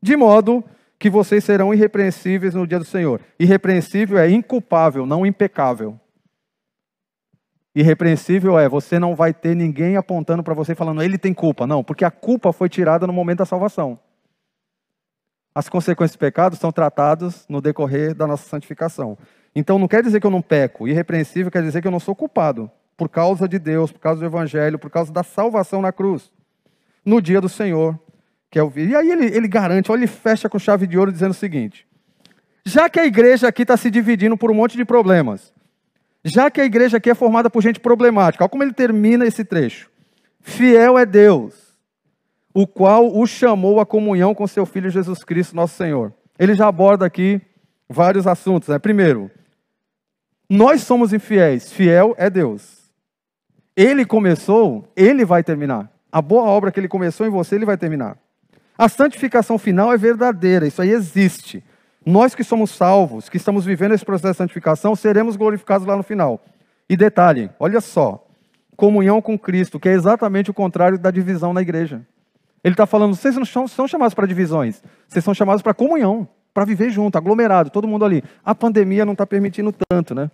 De modo que vocês serão irrepreensíveis no dia do Senhor. Irrepreensível é inculpável, não impecável. Irrepreensível é você não vai ter ninguém apontando para você falando ele tem culpa. Não, porque a culpa foi tirada no momento da salvação as consequências do pecado são tratadas no decorrer da nossa santificação. Então não quer dizer que eu não peco, irrepreensível quer dizer que eu não sou culpado, por causa de Deus, por causa do Evangelho, por causa da salvação na cruz, no dia do Senhor, que é o E aí ele, ele garante, olha, ele fecha com chave de ouro dizendo o seguinte: já que a igreja aqui está se dividindo por um monte de problemas, já que a igreja aqui é formada por gente problemática, olha como ele termina esse trecho. Fiel é Deus, o qual o chamou à comunhão com seu Filho Jesus Cristo, nosso Senhor. Ele já aborda aqui vários assuntos. Né? Primeiro, nós somos infiéis, fiel é Deus. Ele começou, ele vai terminar. A boa obra que ele começou em você, ele vai terminar. A santificação final é verdadeira, isso aí existe. Nós que somos salvos, que estamos vivendo esse processo de santificação, seremos glorificados lá no final. E detalhe, olha só, comunhão com Cristo, que é exatamente o contrário da divisão na igreja. Ele está falando, vocês não são chamados para divisões, vocês são chamados para comunhão, para viver junto, aglomerado, todo mundo ali. A pandemia não está permitindo tanto, né?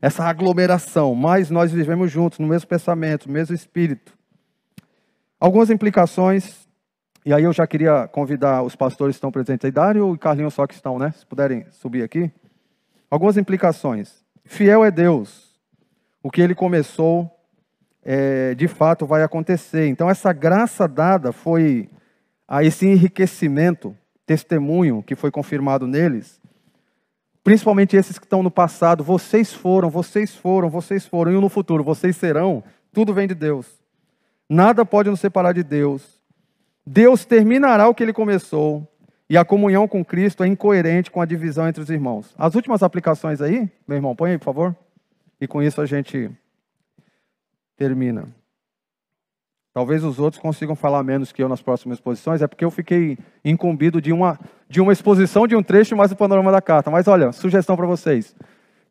Essa aglomeração, mas nós vivemos juntos, no mesmo pensamento, no mesmo espírito. Algumas implicações, e aí eu já queria convidar os pastores que estão presentes aí, Dário e Carlinhos só que estão, né? Se puderem subir aqui. Algumas implicações. Fiel é Deus. O que ele começou, é, de fato vai acontecer. Então, essa graça dada foi a esse enriquecimento, testemunho que foi confirmado neles, principalmente esses que estão no passado, vocês foram, vocês foram, vocês foram, e no futuro, vocês serão, tudo vem de Deus. Nada pode nos separar de Deus. Deus terminará o que ele começou, e a comunhão com Cristo é incoerente com a divisão entre os irmãos. As últimas aplicações aí, meu irmão, põe aí, por favor. E com isso a gente termina. Talvez os outros consigam falar menos que eu nas próximas exposições, é porque eu fiquei incumbido de uma, de uma exposição de um trecho mais o panorama da carta. Mas olha, sugestão para vocês.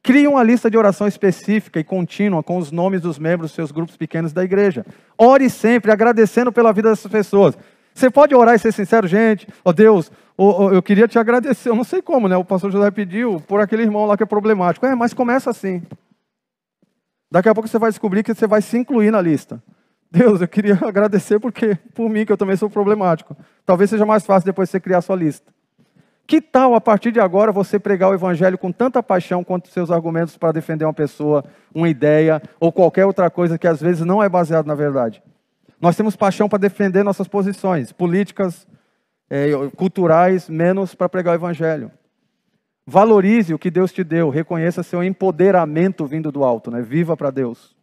Crie uma lista de oração específica e contínua com os nomes dos membros dos seus grupos pequenos da igreja. Ore sempre agradecendo pela vida dessas pessoas. Você pode orar e ser sincero, gente. Ó oh, Deus, oh, oh, eu queria te agradecer. Eu não sei como, né? O pastor José pediu por aquele irmão lá que é problemático. É, mas começa assim. Daqui a pouco você vai descobrir que você vai se incluir na lista. Deus, eu queria agradecer porque por mim que eu também sou problemático. Talvez seja mais fácil depois você criar sua lista. Que tal a partir de agora você pregar o evangelho com tanta paixão quanto seus argumentos para defender uma pessoa, uma ideia ou qualquer outra coisa que às vezes não é baseado na verdade? Nós temos paixão para defender nossas posições políticas, é, culturais, menos para pregar o evangelho. Valorize o que Deus te deu, reconheça seu empoderamento vindo do alto, né? Viva para Deus.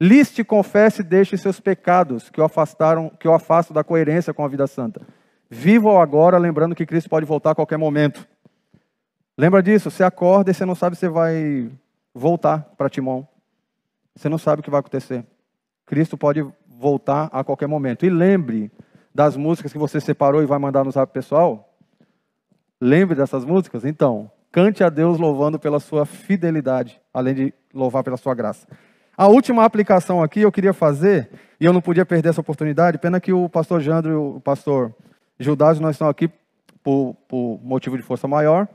Liste, confesse e deixe seus pecados que o afastaram, que o afastam da coerência com a vida santa. Viva o agora, lembrando que Cristo pode voltar a qualquer momento. Lembra disso? Você acorda e você não sabe se vai voltar para Timão. Você não sabe o que vai acontecer. Cristo pode voltar a qualquer momento. E lembre das músicas que você separou e vai mandar no zap pessoal. Lembre dessas músicas? Então, cante a Deus louvando pela sua fidelidade, além de louvar pela sua graça. A última aplicação aqui eu queria fazer, e eu não podia perder essa oportunidade, pena que o pastor Jandro e o pastor Judas não estão aqui por, por motivo de força maior.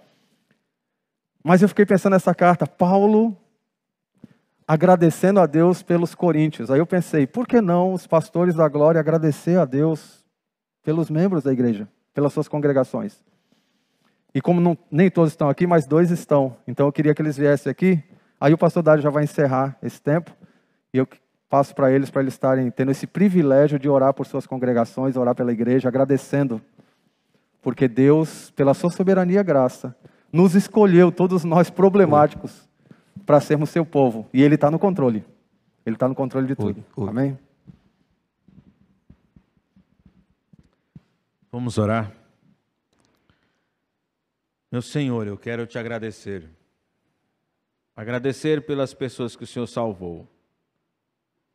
Mas eu fiquei pensando nessa carta, Paulo agradecendo a Deus pelos coríntios. Aí eu pensei, por que não os pastores da glória agradecer a Deus pelos membros da igreja, pelas suas congregações? E como não, nem todos estão aqui, mas dois estão. Então eu queria que eles viessem aqui. Aí o pastor Dário já vai encerrar esse tempo. E eu passo para eles, para eles estarem tendo esse privilégio de orar por suas congregações, orar pela igreja, agradecendo. Porque Deus, pela sua soberania e graça, nos escolheu, todos nós problemáticos, para sermos seu povo. E Ele está no controle. Ele está no controle de tudo. Oi, oi. Amém? Vamos orar. Meu Senhor, eu quero te agradecer. Agradecer pelas pessoas que o Senhor salvou.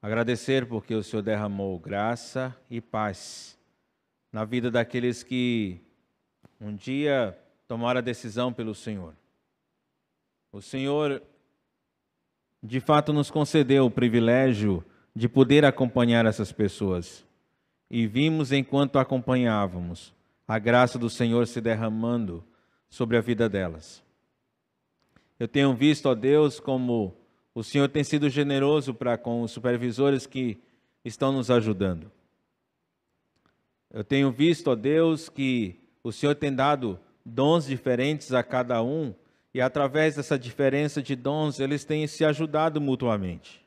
Agradecer porque o Senhor derramou graça e paz na vida daqueles que um dia tomaram a decisão pelo Senhor. O Senhor, de fato, nos concedeu o privilégio de poder acompanhar essas pessoas. E vimos enquanto acompanhávamos a graça do Senhor se derramando sobre a vida delas. Eu tenho visto, ó Deus, como o Senhor tem sido generoso para com os supervisores que estão nos ajudando. Eu tenho visto, ó Deus, que o Senhor tem dado dons diferentes a cada um e através dessa diferença de dons eles têm se ajudado mutuamente.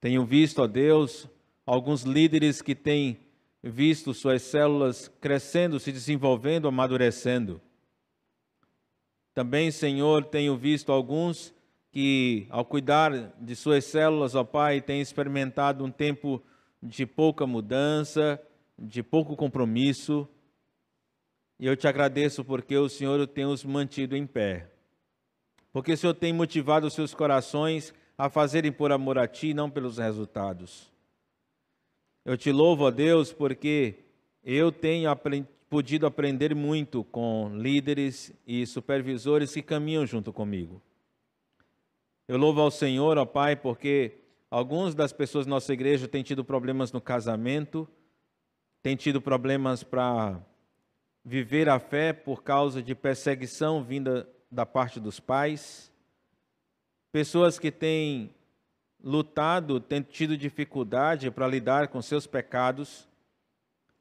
Tenho visto, ó Deus, alguns líderes que têm visto suas células crescendo, se desenvolvendo, amadurecendo. Também, Senhor, tenho visto alguns que, ao cuidar de suas células, ó Pai, têm experimentado um tempo de pouca mudança, de pouco compromisso. E eu te agradeço porque o Senhor tem os mantido em pé. Porque o Senhor tem motivado os seus corações a fazerem por amor a Ti, não pelos resultados. Eu te louvo, ó Deus, porque eu tenho aprendido podido aprender muito com líderes e supervisores que caminham junto comigo. Eu louvo ao Senhor, ó Pai, porque algumas das pessoas da nossa igreja têm tido problemas no casamento, têm tido problemas para viver a fé por causa de perseguição vinda da parte dos pais, pessoas que têm lutado, têm tido dificuldade para lidar com seus pecados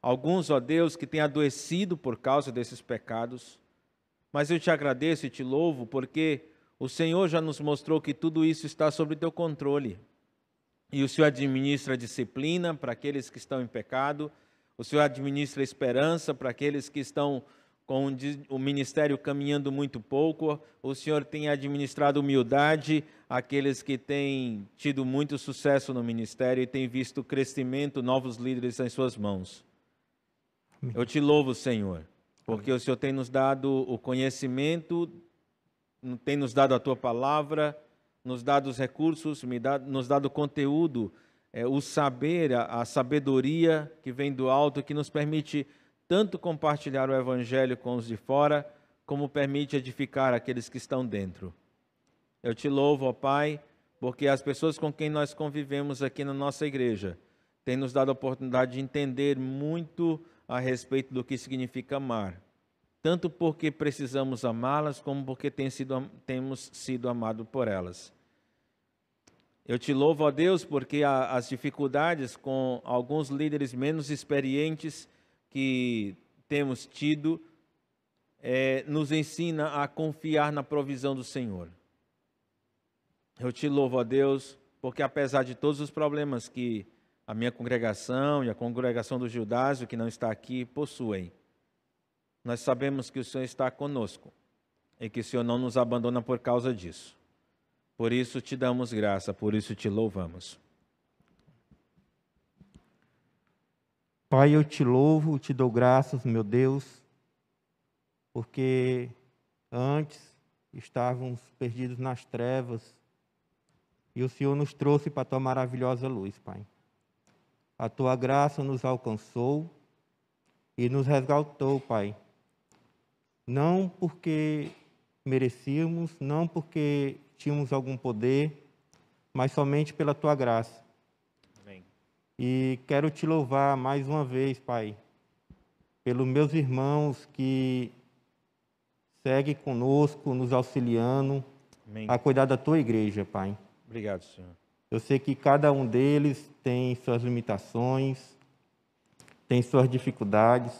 Alguns, ó Deus, que têm adoecido por causa desses pecados. Mas eu te agradeço e te louvo porque o Senhor já nos mostrou que tudo isso está sob teu controle. E o Senhor administra disciplina para aqueles que estão em pecado, o Senhor administra esperança para aqueles que estão com o ministério caminhando muito pouco, o Senhor tem administrado humildade àqueles que têm tido muito sucesso no ministério e têm visto crescimento, novos líderes em suas mãos. Eu te louvo, Senhor, porque o Senhor tem nos dado o conhecimento, tem nos dado a tua palavra, nos dado os recursos, nos dado o conteúdo, é, o saber, a, a sabedoria que vem do alto, que nos permite tanto compartilhar o evangelho com os de fora, como permite edificar aqueles que estão dentro. Eu te louvo, ó Pai, porque as pessoas com quem nós convivemos aqui na nossa igreja têm nos dado a oportunidade de entender muito a respeito do que significa amar, tanto porque precisamos amá-las, como porque tem sido, temos sido amados por elas. Eu te louvo, ó Deus, porque as dificuldades com alguns líderes menos experientes que temos tido é, nos ensina a confiar na provisão do Senhor. Eu te louvo, ó Deus, porque apesar de todos os problemas que a minha congregação e a congregação do Judásio, que não está aqui, possuem. Nós sabemos que o Senhor está conosco e que o Senhor não nos abandona por causa disso. Por isso te damos graça, por isso te louvamos. Pai, eu te louvo, te dou graças, meu Deus, porque antes estávamos perdidos nas trevas e o Senhor nos trouxe para a tua maravilhosa luz, Pai. A tua graça nos alcançou e nos resgatou, Pai. Não porque merecíamos, não porque tínhamos algum poder, mas somente pela tua graça. Amém. E quero te louvar mais uma vez, Pai, pelos meus irmãos que seguem conosco, nos auxiliando Amém. a cuidar da tua igreja, Pai. Obrigado, Senhor. Eu sei que cada um deles tem suas limitações, tem suas dificuldades,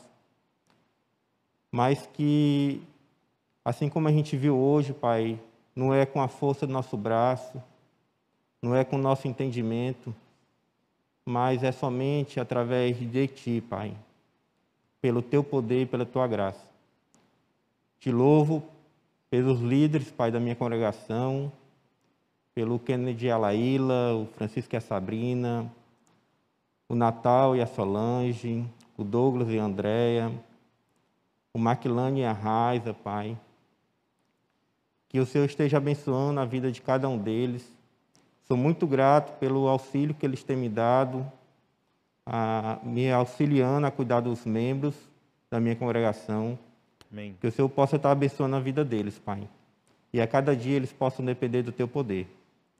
mas que, assim como a gente viu hoje, Pai, não é com a força do nosso braço, não é com o nosso entendimento, mas é somente através de Ti, Pai, pelo Teu poder e pela Tua graça. Te louvo pelos líderes, Pai, da minha congregação, pelo Kennedy e a Laíla, o Francisco e a Sabrina, o Natal e a Solange, o Douglas e a Andréia, o Maquilane e a Raiza, Pai. Que o Senhor esteja abençoando a vida de cada um deles. Sou muito grato pelo auxílio que eles têm me dado, a, me auxiliando a cuidar dos membros da minha congregação. Amém. Que o Senhor possa estar abençoando a vida deles, Pai. E a cada dia eles possam depender do Teu poder.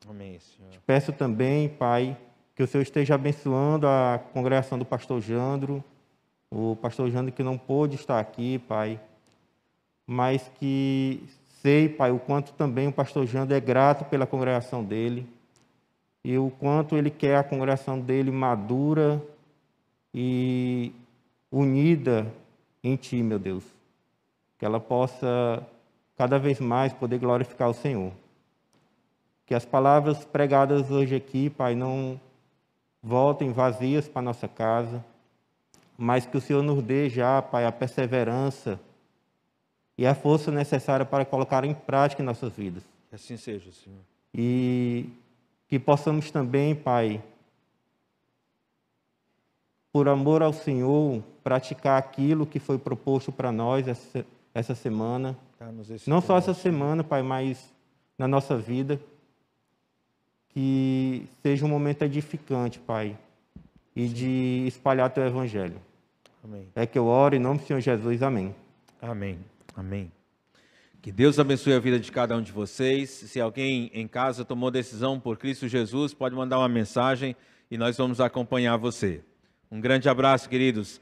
Amém, Senhor. Te peço também, Pai, que o Senhor esteja abençoando a congregação do pastor Jandro, o pastor Jandro que não pôde estar aqui, Pai, mas que sei, Pai, o quanto também o pastor Jandro é grato pela congregação dele e o quanto ele quer a congregação dele madura e unida em Ti, meu Deus. Que ela possa cada vez mais poder glorificar o Senhor. Que as palavras pregadas hoje aqui, Pai, não voltem vazias para nossa casa, mas que o Senhor nos dê já, Pai, a perseverança e a força necessária para colocar em prática em nossas vidas. Que assim seja, Senhor. E que possamos também, Pai, por amor ao Senhor, praticar aquilo que foi proposto para nós essa, essa semana. Não só essa semana, Pai, mas na nossa vida que seja um momento edificante, Pai, e de espalhar teu evangelho. Amém. É que eu oro em nome do Senhor Jesus. Amém. Amém. Amém. Que Deus abençoe a vida de cada um de vocês. Se alguém em casa tomou decisão por Cristo Jesus, pode mandar uma mensagem e nós vamos acompanhar você. Um grande abraço, queridos.